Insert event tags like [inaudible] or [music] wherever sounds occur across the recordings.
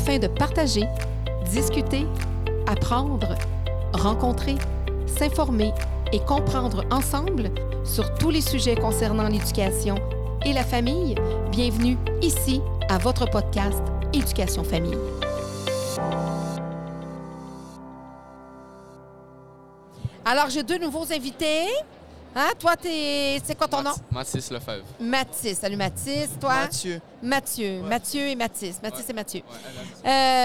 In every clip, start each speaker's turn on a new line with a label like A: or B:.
A: afin de partager, discuter, apprendre, rencontrer, s'informer et comprendre ensemble sur tous les sujets concernant l'éducation et la famille. Bienvenue ici à votre podcast Éducation Famille. Alors, j'ai deux nouveaux invités. Hein? Toi, t'es... c'est quoi ton nom?
B: Mathis Lefebvre.
A: Mathis. Salut Mathis. Toi?
C: Mathieu.
A: Mathieu. Mathieu et Mathis. Mathis
B: Ouais.
A: et Mathieu.
B: Ouais, elle a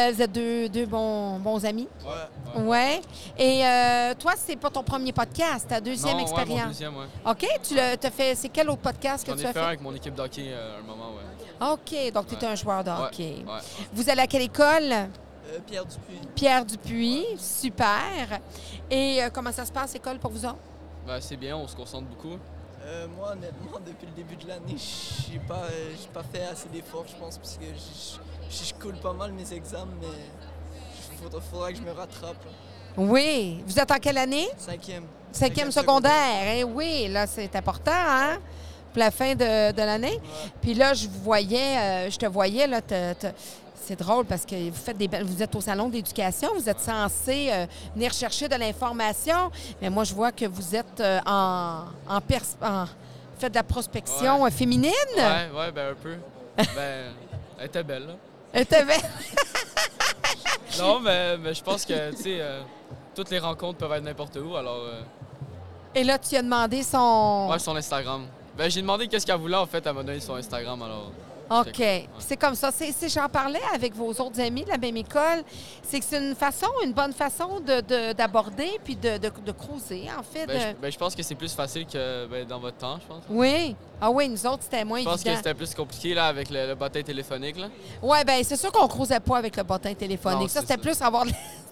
B: dit.
A: Euh, vous êtes deux, deux bons, bons amis?
B: Ouais.
A: Ouais. Et euh, toi, c'est pas ton premier podcast, ta deuxième
B: Non, ouais, mon
A: expérience.
B: deuxième, ouais.
A: OK. Tu l'as t'as fait. C'est quel autre podcast que
B: J'en ai
A: tu as
B: fait
A: fait?
B: un avec mon équipe d'hockey euh, un moment, ouais.
A: OK. Donc, tu es
B: Ouais.
A: un joueur de
B: Ouais,
A: hockey.
B: ouais.
A: Vous allez à quelle école?
C: Euh, Pierre Dupuis.
A: Pierre Dupuis. Super. Et euh, comment ça se passe, l'école, pour vous autres?
B: Ben, c'est bien, on se concentre beaucoup.
C: Euh, moi, honnêtement, [laughs] depuis le début de l'année, j'ai pas, euh, j'ai pas fait assez d'efforts, je pense, parce que je, coule pas mal mes examens, mais il faudra, faudra que je me rattrape.
A: Oui. Vous êtes en quelle année?
C: Cinquième.
A: Cinquième secondaire. Eh oui, là, c'est important, hein? Pour la fin de, de l'année.
C: Ouais.
A: Puis là, je vous voyais, euh, je te voyais, là, te- te- c'est drôle parce que vous faites des vous êtes au salon d'éducation, vous êtes censé euh, venir chercher de l'information, mais moi, je vois que vous êtes euh, en, en, pers- en- faites de la prospection
B: Ouais.
A: euh, féminine?
B: Ouais, ouais, ben un peu. [laughs] ben, elle était belle, là.
A: Euh, t'avais- [laughs]
B: Non, mais, mais je pense que, tu sais, euh, toutes les rencontres peuvent être n'importe où, alors...
A: Et là, tu as demandé son...
B: Ouais, son Instagram. Ben, j'ai demandé qu'est-ce qu'elle voulait, en fait, elle m'a donné son Instagram, alors...
A: OK.
B: Ouais.
A: C'est comme ça. C'est, j'en parlais avec vos autres amis de la même école. C'est que c'est une façon, une bonne façon de, de- d'aborder puis de, de, de cruiser, en fait.
B: Ben, je, ben, je pense que c'est plus facile que ben, dans votre temps, je pense.
A: Oui. Ah oui, nous autres, c'était moins
B: Je pense que
A: évident.
B: c'était plus compliqué, là, avec le, le bataille téléphonique, là.
A: Oui, bien, c'est sûr qu'on ne croisait pas avec le bottin téléphonique.
B: Non,
A: ça, c'était plus avoir.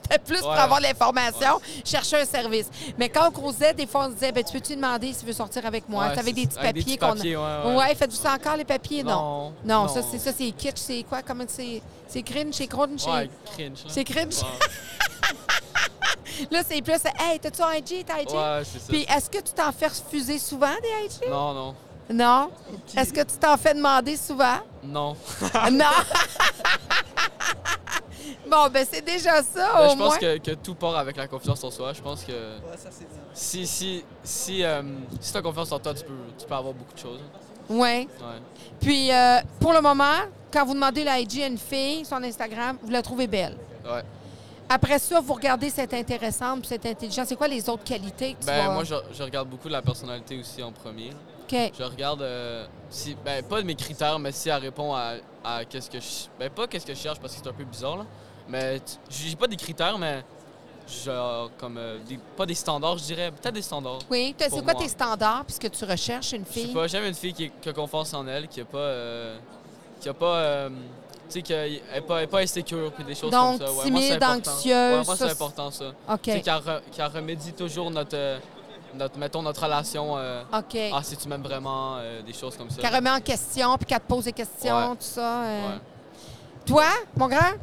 A: C'était plus pour avoir l'information, chercher un service. Mais quand on croisait, des fois, on se disait ben, Tu peux-tu demander s'il veut sortir avec moi? C'est- des petits papiers qu'on
B: papiers,
A: a.
B: ouais, ouais.
A: faites-vous ça encore, les papiers? Non.
B: Non.
A: Non, ça, c'est ça, c'est kitsch. C'est quoi? Comment c'est C'est cringe, c'est
B: Ouais, cringe, là.
A: C'est cringe. [laughs] Là, c'est plus Hey, t'as-tu un IG T'as IG
B: Ouais, c'est ça.
A: Puis est-ce que tu t'en fais refuser souvent des IG
B: Non, non.
A: Non? Est-ce que tu t'en fais demander souvent?
B: Non. [laughs]
A: Non. [laughs] bon, ben c'est déjà ça,
B: Ben,
A: au
B: je pense
A: moins.
B: que, que tout part avec la confiance en soi. Je pense que
C: Ouais, ça c'est
B: si, si, si, euh, si tu as confiance en toi, tu peux, tu peux avoir beaucoup de choses.
A: Oui.
B: Ouais.
A: Puis, euh, pour le moment, quand vous demandez la IG à une fille, son Instagram, vous la trouvez belle.
B: Ouais.
A: Après ça, vous regardez cette intéressante puis cette intelligente. C'est quoi les autres qualités que tu
B: Ben,
A: vas-
B: moi, je, je regarde beaucoup la personnalité aussi en premier.
A: OK.
B: Je regarde, euh, si, ben, pas de mes critères, mais si elle répond à, à qu'est-ce que je. Ben, pas qu'est-ce que je cherche parce que c'est un peu bizarre, là. Mais j'ai pas des critères, mais genre, comme. euh, des, pas des standards, je dirais. Peut-être des standards.
A: Oui. C'est quoi
B: moi.
A: tes standards puisque tu recherches une
B: Je sais
A: fille?
B: pas, j'aime une fille qui, qui a confiance en elle, qui a pas. euh, qui a pas. euh, tu sais, qui est pas, pas insécure, puis des choses
A: Donc,
B: comme ça. Ouais,
A: timide,
B: c'est important.
A: anxieuse,
B: Ouais, moi,
A: ça,
B: c'est important, ça.
A: OK.
B: Tu sais, re- qu'elle remédie toujours notre. euh, notre mettons, notre relation. euh,
A: OK.
B: ah, si tu m'aimes vraiment, euh, des choses comme ça.
A: Qu'elle remet en question puis qu'elle te pose des questions,
B: Ouais.
A: tout ça. euh.
B: Ouais.
A: Toi, mon grand?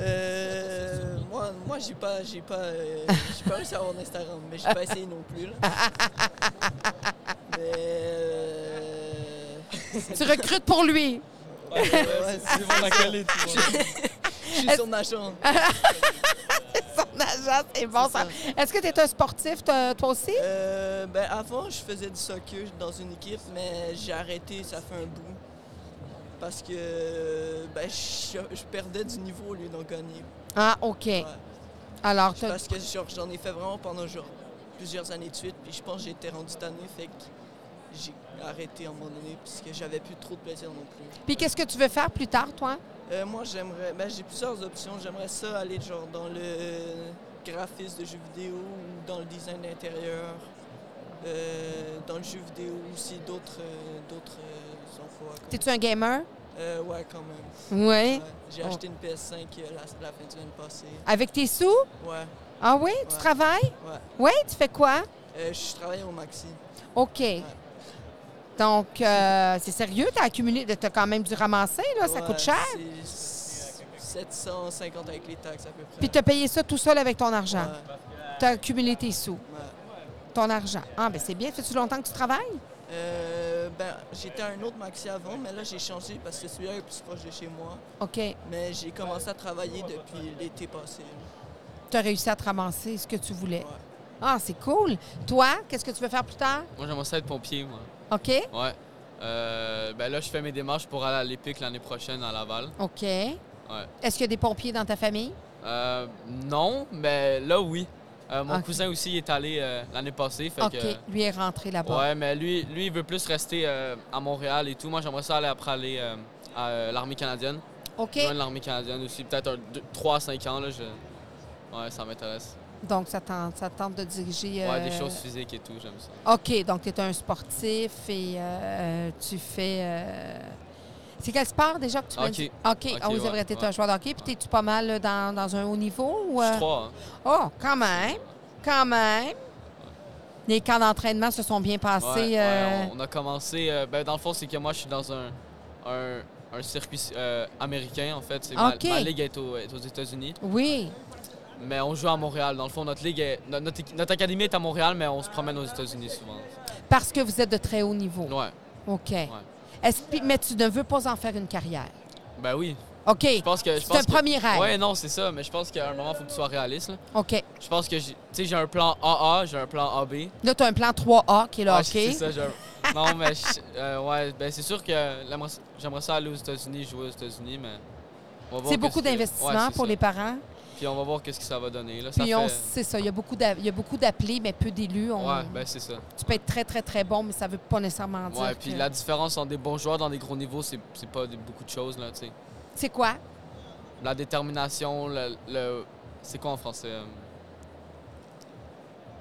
C: Euh, moi, moi j'ai pas, j'ai pas, euh, j'ai pas réussi à avoir Instagram, mais j'ai pas essayé non plus. Là. [laughs] Mais euh,
A: Tu recrutes pour lui.
C: ouais, ouais, c'est
B: tu vois.
C: Je suis ma chambre.
A: Son agent, c'est bon. Ça.
C: ça.
A: Est-ce que tu es un sportif, toi toi aussi?
C: Euh, ben avant, je faisais du soccer dans une équipe, mais j'ai arrêté, ça fait un bout. Parce que ben, je, je perdais du niveau au lieu d'en gagner.
A: Ah, OK.
C: Ouais.
A: Alors,
C: Parce que j'en ai fait vraiment pendant genre, plusieurs années de suite, puis je pense que j'ai été rendu tanné, fait que j'ai arrêté à un moment donné, parce que j'avais plus trop de plaisir non plus.
A: Puis qu'est-ce que tu veux faire plus tard, toi?
C: Euh, moi, j'aimerais. Ben, j'ai plusieurs options. J'aimerais ça aller genre dans le graphisme de jeux vidéo ou dans le design d'intérieur. Euh, dans le jeu vidéo aussi, d'autres euh, d'autres
A: T'es-tu un gamer?
C: Euh, ouais, quand même.
A: Oui.
C: Ouais. J'ai
A: Oh.
C: acheté une PS5 euh, la, la fin de semaine passée.
A: Avec tes sous?
C: Ouais,
A: Ah oui? Tu
C: Ouais.
A: travailles?
C: ouais.
A: Oui? Tu fais quoi?
C: Euh, je travaille au Maxi.
A: OK. Donc, euh, c'est sérieux? Tu as accumulé, tu as quand même dû ramasser, là? Ça
C: Ouais,
A: coûte cher?
C: C'est 750 avec les taxes à peu près.
A: Puis tu as payé ça tout seul avec ton argent?
C: Ouais,
A: Tu as accumulé tes sous,
C: ouais.
A: ton argent. Ah, ben c'est bien. Fais-tu longtemps que tu travailles?
C: Euh, ben, j'étais à un autre maxi avant, mais là, j'ai changé parce que celui-là est plus proche de chez moi.
A: OK.
C: Mais j'ai commencé à travailler depuis l'été passé.
A: Tu as réussi à te ramasser ce que tu voulais.
C: Ouais.
A: Ah, c'est cool. Toi, qu'est-ce que tu veux faire plus tard?
B: Moi, j'aimerais ça être pompier, moi.
A: OK.
B: Ouais. Euh, ben là, je fais mes démarches pour aller à l'EPIC l'année prochaine à Laval.
A: OK.
B: Ouais.
A: Est-ce qu'il y a des pompiers dans ta famille?
B: Euh, non, mais là, oui. Euh, mon cousin aussi il est allé euh, l'année passée. Fait
A: OK.
B: que,
A: Lui est rentré là-bas.
B: ouais, mais lui, lui, il veut plus rester euh, à Montréal et tout. Moi, j'aimerais ça aller après aller à l'armée canadienne.
A: OK.
B: L'armée canadienne aussi. Peut-être un, deux- 3 à 5 ans. Là, je... Ouais, ça m'intéresse.
A: Donc, ça tente, ça tente de diriger.
B: Ouais, des choses physiques et tout, j'aime ça.
A: OK. Donc, tu es un sportif et euh, tu fais. euh, C'est quel sport déjà que tu
B: Hockey.
A: dit? OK. Oui, c'est
B: ouais,
A: vrai, tu un joueur de hockey. Puis, es-tu pas mal dans, dans un haut niveau? Ou,
B: Je suis
A: euh?
B: 3.
A: Oh, quand même. Quand même. Les camps d'entraînement se sont bien passés.
B: Ouais,
A: euh,
B: on, on a commencé. euh, ben, dans le fond, c'est que moi, je suis dans un, un, un circuit euh, américain, en fait. C'est ma-
A: Ok.
B: ma, ligue est, au- est aux États-Unis.
A: Oui.
B: Mais on joue à Montréal. Dans le fond, notre ligue est- no- notre, notre académie est à Montréal, mais on se promène aux États-Unis souvent.
A: Parce que vous êtes de très haut niveau.
B: Ouais.
A: OK. Que- mais tu ne veux pas en faire une carrière?
B: Ben oui.
A: OK.
B: Je pense que.
A: C'est un
B: que-
A: premier rêve.
B: Ouais, non, c'est ça. Mais je pense qu'à un moment, il faut que tu sois réaliste. là.
A: OK.
B: Je pense que j'ai- tu sais, j'ai un plan AA, j'ai un plan AB.
A: Là, tu as un plan 3A qui est le
B: Ouais,
A: hockey.
B: c'est ça, j'ai un- Non, mais je- euh, ouais, ben c'est sûr que j'aimerais j'aimerais ça aller aux États-Unis, jouer aux États-Unis, mais.
A: C'est beaucoup d'investissement
B: Ouais,
A: pour
B: ça.
A: les parents.
B: Puis on va voir qu'est-ce que ça va donner. Là, ça
A: Puis on
B: fait-
A: c'est ça, il y a beaucoup d'appelés, mais peu d'élus. On-
B: Ouais, ben c'est ça.
A: Tu peux être très, très, très bon, mais ça veut pas nécessairement dire
B: Ouais, puis
A: que-
B: la différence entre des bons joueurs dans des gros niveaux, c'est pas beaucoup de choses, là, tu sais.
A: C'est quoi?
B: La détermination, le... le- C'est quoi en français? euh?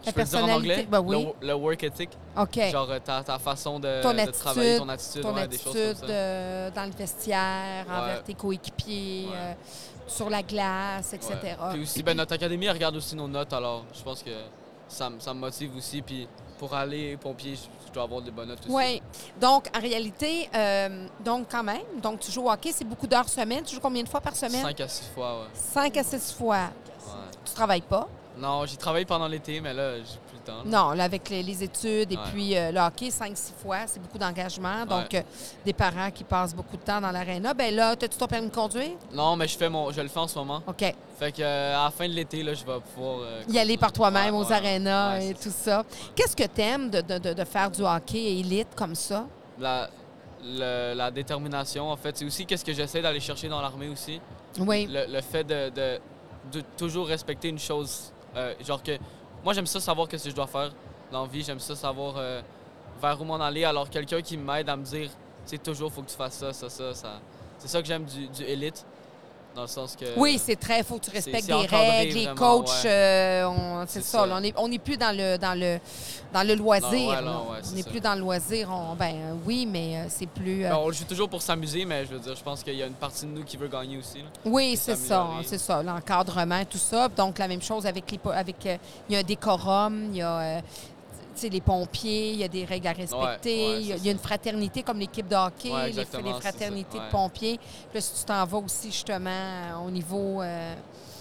A: La
B: Je peux le dire en anglais?
A: ben oui.
B: Le, le work ethic?
A: OK.
B: Genre euh, ta, ta façon de,
A: Ton
B: de
A: attitude,
B: travailler, ton attitude,
A: Ton
B: ouais, des choses
A: attitude
B: comme ça.
A: euh, dans le vestiaire,
B: Ouais.
A: envers tes coéquipiers,
B: Ouais.
A: euh, sur la glace, etc.
B: Ouais. Puis aussi, ben, notre académie, elle regarde aussi nos notes, alors je pense que ça, me- ça me motive aussi. Puis pour aller pompier, je, je dois avoir des bonnes notes aussi.
A: Oui. Donc, en réalité, euh, donc quand même, donc tu joues au hockey, c'est beaucoup d'heures semaine. Tu joues combien de fois par semaine?
B: 5 à 6 fois, ouais.
A: Cinq à six fois.
B: ouais.
A: Tu travailles pas?
B: Non, j'ai travaillé pendant l'été, mais là, j'ai le temps. là.
A: Non, là, avec les, les études et
B: Ouais.
A: puis euh, le hockey, cinq, six fois, c'est beaucoup d'engagement. Donc, euh, des parents qui passent beaucoup de temps dans l'aréna. Ben là, as-tu ton permis de conduire?
B: Non, mais je fais mon, je le fais en ce moment.
A: OK.
B: Fait que euh, à la fin de l'été, là, je vais pouvoir.
A: Y aller par toi-même aux arénas et tout ça. Qu'est-ce que tu aimes de, de- de- de faire du hockey élite comme ça?
B: La, le- la détermination, en fait, c'est aussi qu'est-ce que j'essaie d'aller chercher dans l'armée aussi.
A: Oui.
B: Le, le fait de, de- de toujours respecter une chose. euh, genre que. Moi, j'aime ça savoir qu'est-ce que je dois faire dans la vie. J'aime ça savoir euh, vers où m'en aller. Alors, quelqu'un qui m'aide à me dire, c'est toujours, faut que tu fasses ça, ça, ça. ça. C'est ça que j'aime du, du élite. Dans le sens que.
A: Oui, c'est très. faut que tu respectes
B: encadré,
A: règles, les
B: vraiment,
A: coachs.
B: ouais.
A: euh, c'est ça.
B: ça.
A: là, on n'est on est plus dans le, dans le, dans le loisir.
B: Non, ouais,
A: là.
B: non, ouais,
A: on n'est plus dans le loisir. On- ben oui, mais euh, c'est plus. euh,
B: Ben, on le joue toujours pour s'amuser, mais je veux dire, je pense qu'il y a une partie de nous qui veut gagner aussi. là.
A: Oui, c'est ça, c'est ça, l'encadrement, tout ça. Donc, la même chose avec les... avec euh, Il y a un décorum, il y a les pompiers, il y a des règles à respecter,
B: ouais,
A: il y a-
B: c'est
A: il y a une fraternité comme l'équipe de hockey,
B: Ouais,
A: les- fraternités de pompiers. Puis là, si tu t'en vas aussi, justement, euh, au niveau... euh,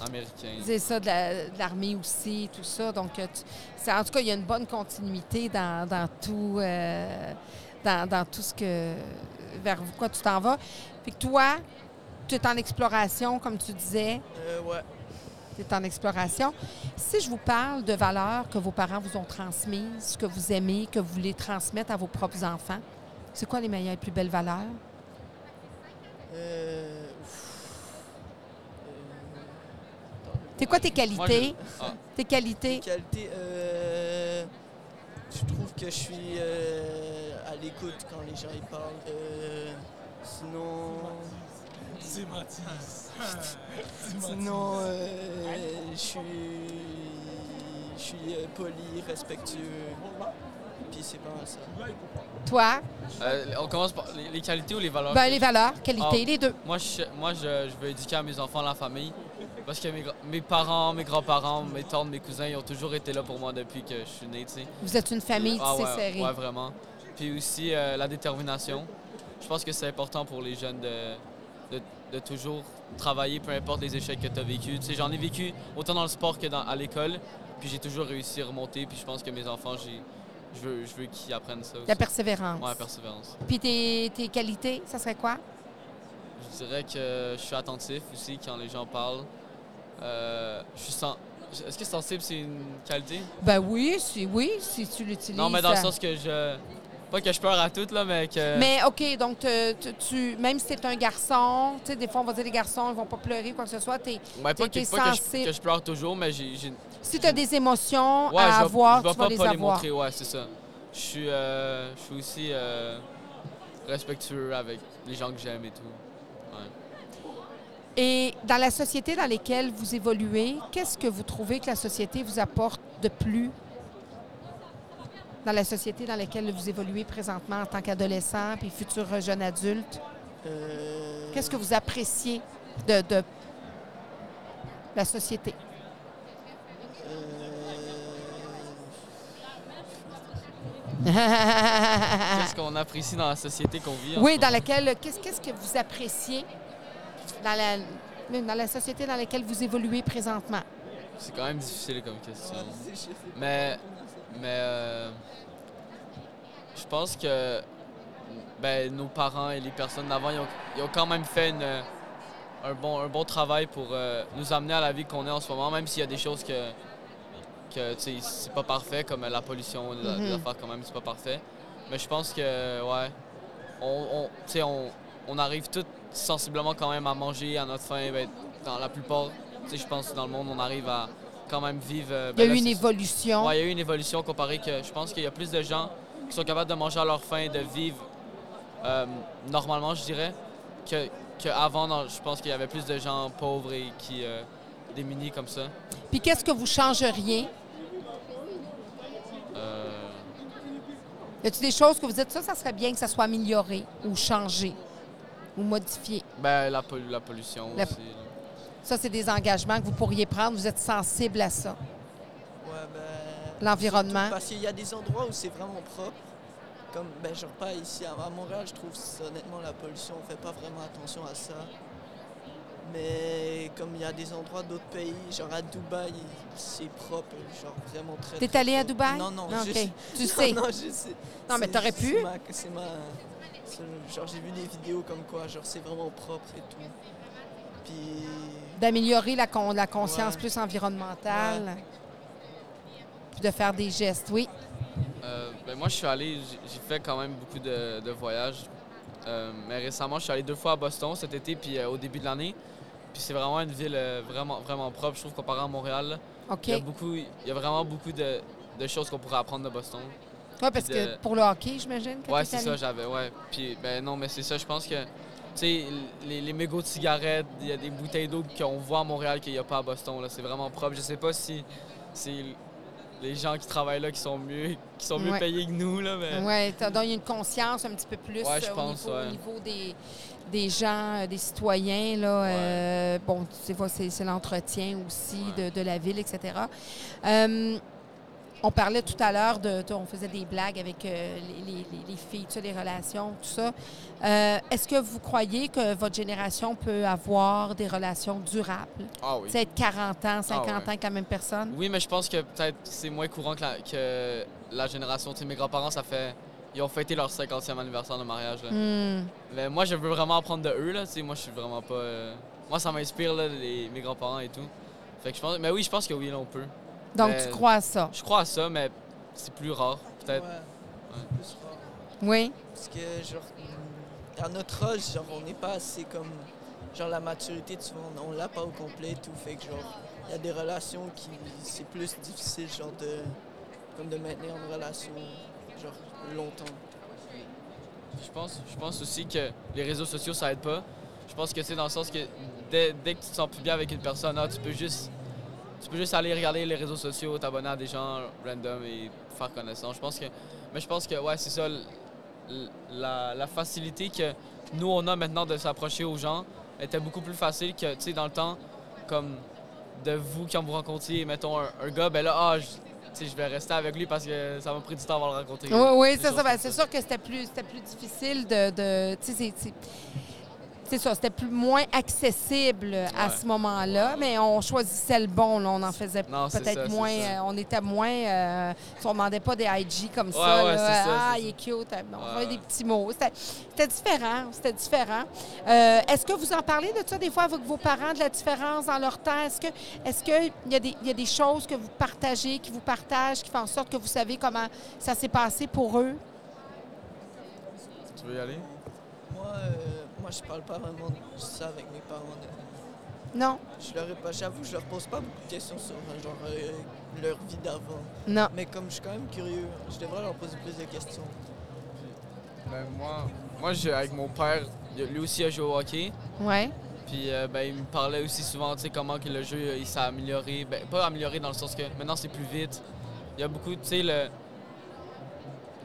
B: Américain.
A: c'est ça, de la- de l'armée aussi, tout ça. Donc, euh, tu- c'est- en tout cas, il y a une bonne continuité dans, dans tout, euh, dans, dans tout ce que. vers quoi tu t'en vas. Puis que toi, tu es en exploration, comme tu disais,
C: Euh, ouais.
A: Es en exploration. Si je vous parle de valeurs que vos parents vous ont transmises, que vous aimez, que vous voulez transmettre à vos propres enfants, c'est quoi les meilleures et plus belles valeurs?
C: Euh. Euh,
A: C'est quoi tes
B: Moi,
A: qualités?
B: je- ah,
A: Tes qualités?
C: Qualité, euh, je trouve que je suis euh, à l'écoute quand les gens y parlent. Euh, sinon,
D: C'est Mathis.
C: sinon euh, je suis, je suis euh, poli, respectueux. Puis c'est pas ça.
A: Toi?
B: euh, on commence par les, les qualités ou les valeurs?
A: Ben, les valeurs, qualités,
B: Ah.
A: les deux.
B: Moi, je, moi je, je veux éduquer à mes enfants la famille. Parce que mes, gra- mes parents, mes grands-parents, mes tantes, mes cousins, ils ont toujours été là pour moi depuis que je suis né, tu sais.
A: Vous êtes une famille
B: Ah
A: tissée
B: ouais,
A: serrée.
B: ouais, vraiment. Puis aussi euh, la détermination. Je pense que c'est important pour les jeunes de, de, de toujours travailler, peu importe les échecs que tu as vécu. Tu sais, j'en ai vécu autant dans le sport que dans, à l'école. Puis j'ai toujours réussi à remonter. Puis je pense que mes enfants, j'ai, je veux, je veux qu'ils apprennent ça aussi.
A: La persévérance.
B: Ouais, persévérance.
A: Puis tes, tes qualités, ça serait quoi?
B: Je dirais que je suis attentif aussi quand les gens parlent. Euh, je suis Est-ce que sensible, c'est une qualité?
A: Ben oui, si, oui, si tu l'utilises.
B: Non, mais dans le
A: euh,
B: sens que je. Pas que je pleure à tout, là, mais que.
A: Mais OK, donc te- te- tu, même si t'es un garçon, tu sais, des fois on va dire les garçons, ils vont pas pleurer ou quoi que ce soit. t'es-
B: Ouais, pas,
A: t'es-
B: que,
A: t'es
B: pas que je,
A: sensible.
B: que je pleure toujours, mais j'ai.
A: si tu as des émotions
B: Ouais,
A: à
B: je
A: avoir,
B: je
A: tu vas
B: pas,
A: les
B: pas les
A: avoir.
B: montrer, ouais, c'est ça. Je suis, euh, je suis aussi euh, respectueux avec les gens que j'aime et tout.
A: Et dans la société dans laquelle vous évoluez, qu'est-ce que vous trouvez que la société vous apporte de plus dans la société dans laquelle vous évoluez présentement en tant qu'adolescent puis futur jeune adulte?
C: Euh,
A: Qu'est-ce que vous appréciez de, de la société?
C: euh,
B: Qu'est-ce qu'on apprécie dans la société qu'on vit?
A: oui, dans laquelle. Qu'est-ce qu'est-ce que vous appréciez dans la, dans la société dans laquelle vous évoluez présentement?
B: C'est quand même difficile comme question. Mais, mais euh, je pense que ben, nos parents et les personnes d'avant, ils ont, ils ont quand même fait une- un, bon, un bon travail pour euh, nous amener à la vie qu'on est en ce moment, même s'il y a des choses que, que c'est pas parfait, comme la pollution, des
A: Mhm.
B: affaires quand même, c'est pas parfait. Mais je pense que, ouais, on, on, on, on arrive tous sensiblement quand même à manger à notre faim. Ben, dans la plupart, je pense dans le monde, on arrive à quand même vivre. euh,
A: Il y a
B: ben là,
A: eu une évolution.
B: Ouais, il y a eu une évolution comparée que je pense qu'il y a plus de gens qui sont capables de manger à leur faim, de vivre euh, normalement, je dirais, que qu'avant, dans- je pense qu'il y avait plus de gens pauvres et qui euh, démunis comme ça.
A: Puis qu'est-ce que vous changeriez? Y a-t-il des choses que vous dites, ça, ça serait bien que ça soit amélioré ou changé ou modifié?
B: ben, la, la pollution
A: La-
B: aussi. là.
A: Ça, c'est des engagements que vous pourriez prendre. Vous êtes sensible à ça.
C: Ouais, ben,
A: L'environnement.
C: Parce qu'il y a des endroits où c'est vraiment propre. Comme, ben, genre pas ici à Montréal, je trouve honnêtement la pollution, on fait pas vraiment attention à ça. Mais comme il y a des endroits d'autres pays, genre à Dubaï, c'est propre, genre vraiment très.
A: T'es allé à. Dubaï?
C: Non, non,
A: Ah,
C: je
A: OK.
C: sais.
A: Tu [laughs]
C: Non,
A: sais.
C: Non, je sais.
A: Non, mais t'aurais pu.
C: C'est ma, ma- genre j'ai vu des vidéos comme quoi, genre c'est vraiment propre et tout. Puis
A: D'améliorer la, con- la conscience
C: Ouais.
A: plus environnementale. Puis de faire des gestes, oui.
B: Euh, ben, moi, je suis allé, j'ai- fait quand même beaucoup de, de voyages. Euh, mais récemment, je suis allé deux fois à Boston cet été, puis euh, au début de l'année. Puis c'est vraiment une ville euh, vraiment, vraiment propre, je trouve, comparé à Montréal. Il y a beaucoup, il y a vraiment beaucoup de, de choses qu'on pourrait apprendre de Boston.
A: Oui, parce
B: de-
A: que pour le hockey, j'imagine t'es
B: c'est ça, j'avais, ouais. Puis, ben non, mais c'est ça, je pense que, sais, les, les mégots de cigarettes, il y a des bouteilles d'eau qu'on voit à Montréal qu'il n'y a pas à Boston, là. C'est vraiment propre. Je sais pas si c'est les gens qui travaillent là qui sont mieux, qui sont mieux
A: Ouais.
B: payés que nous, là, mais...
A: Oui, donc il y a une conscience un petit peu plus
B: Ouais, je
A: euh, au, niveau, au
B: ouais.
A: niveau des, des gens, euh, des citoyens. Là, euh, bon, tu sais, c'est, c'est l'entretien aussi
B: Ouais.
A: de, de la ville, etc. On parlait tout à l'heure de, de- on faisait des blagues avec euh, les, les- les- les filles, tu sais, les relations, tout ça. Euh, est-ce que vous croyez que votre génération peut avoir des relations durables?
B: Ah oui.
A: Tu sais, être 40 ans, 50
B: ouais.
A: ans avec la même personne?
B: Oui, mais je pense que peut-être c'est moins courant que la, que la génération. Tu sais, mes grands-parents, ça fait... Ils ont fêté leur 50e anniversaire de mariage, là.
A: Hmm.
B: Mais moi, je veux vraiment apprendre de eux, là. Tu sais, moi, je suis vraiment pas... euh, Moi, ça m'inspire, là, les- mes grands-parents et tout. Fait que je pense... Mais oui, je pense que oui, là, on peut.
A: Donc,
B: Mais-
A: tu crois à ça?
B: Je crois à ça, mais c'est plus rare, peut-être.
C: Ouais, c'est plus rare.
A: Oui.
C: Parce que, genre, hum, à notre âge, genre, on n'est pas assez comme. Genre, la maturité, tu vois, on, l'a pas au complet et tout. Fait que, genre, il y a des relations qui. C'est plus difficile, genre, de. Comme de maintenir une relation, genre, longtemps.
B: Je pense, je pense aussi que les réseaux sociaux, ça aide pas. Je pense que c'est dans le sens que dès, dès que tu te sens plus bien avec une personne, ah, tu peux juste tu peux juste aller regarder les réseaux sociaux, t'abonner à des gens random et faire connaissance. Je pense que mais je pense que ouais, c'est ça la, la facilité que nous on a maintenant de s'approcher aux gens était beaucoup plus facile que tu sais dans le temps comme de vous quand vous rencontriez mettons un, un gars ben là ah je, je vais rester avec lui parce que ça m'a pris du temps avant de le rencontrer.
A: Oui, oui, c'est ça. Ben,
B: comme
A: c'est sûr que c'était plus, plus difficile de. de c'est- ça, c'était plus moins accessible à
B: Ouais.
A: ce moment-là, mais on choisissait le bon. là. on en faisait peut-être moins. euh, on était moins. euh, si on demandait pas des IG comme ça.
B: Ouais, ouais,
A: là,
B: c'est ça,
A: ah, il est cute. euh, On
B: Ouais,
A: envoyait des petits mots. C'était différent. C'était différent. Euh, Est-ce que vous en parlez de ça des fois avec vos parents, de la différence dans leur temps? Est-ce que est-ce qu'il y, a des- il y a des choses que vous partagez, qui vous partagent, qui font en sorte que vous savez comment ça s'est passé pour eux?
B: Tu veux y aller?
C: Moi, euh, moi, je parle pas vraiment de ça avec mes parents.
A: Non?
C: Je leur ai pas, j'avoue, je leur pose pas beaucoup de questions sur euh, genre euh, leur vie d'avant.
A: Non.
C: Mais comme je suis quand même curieux, je devrais leur poser plus de questions.
B: Ben, moi, moi j'ai- avec mon père, lui aussi a joué au hockey.
A: Ouais.
B: Puis euh, ben, il me parlait aussi souvent, tu sais, comment que le jeu il s'est amélioré. Ben, pas amélioré dans le sens que maintenant c'est plus vite. Il y a beaucoup, tu sais, le...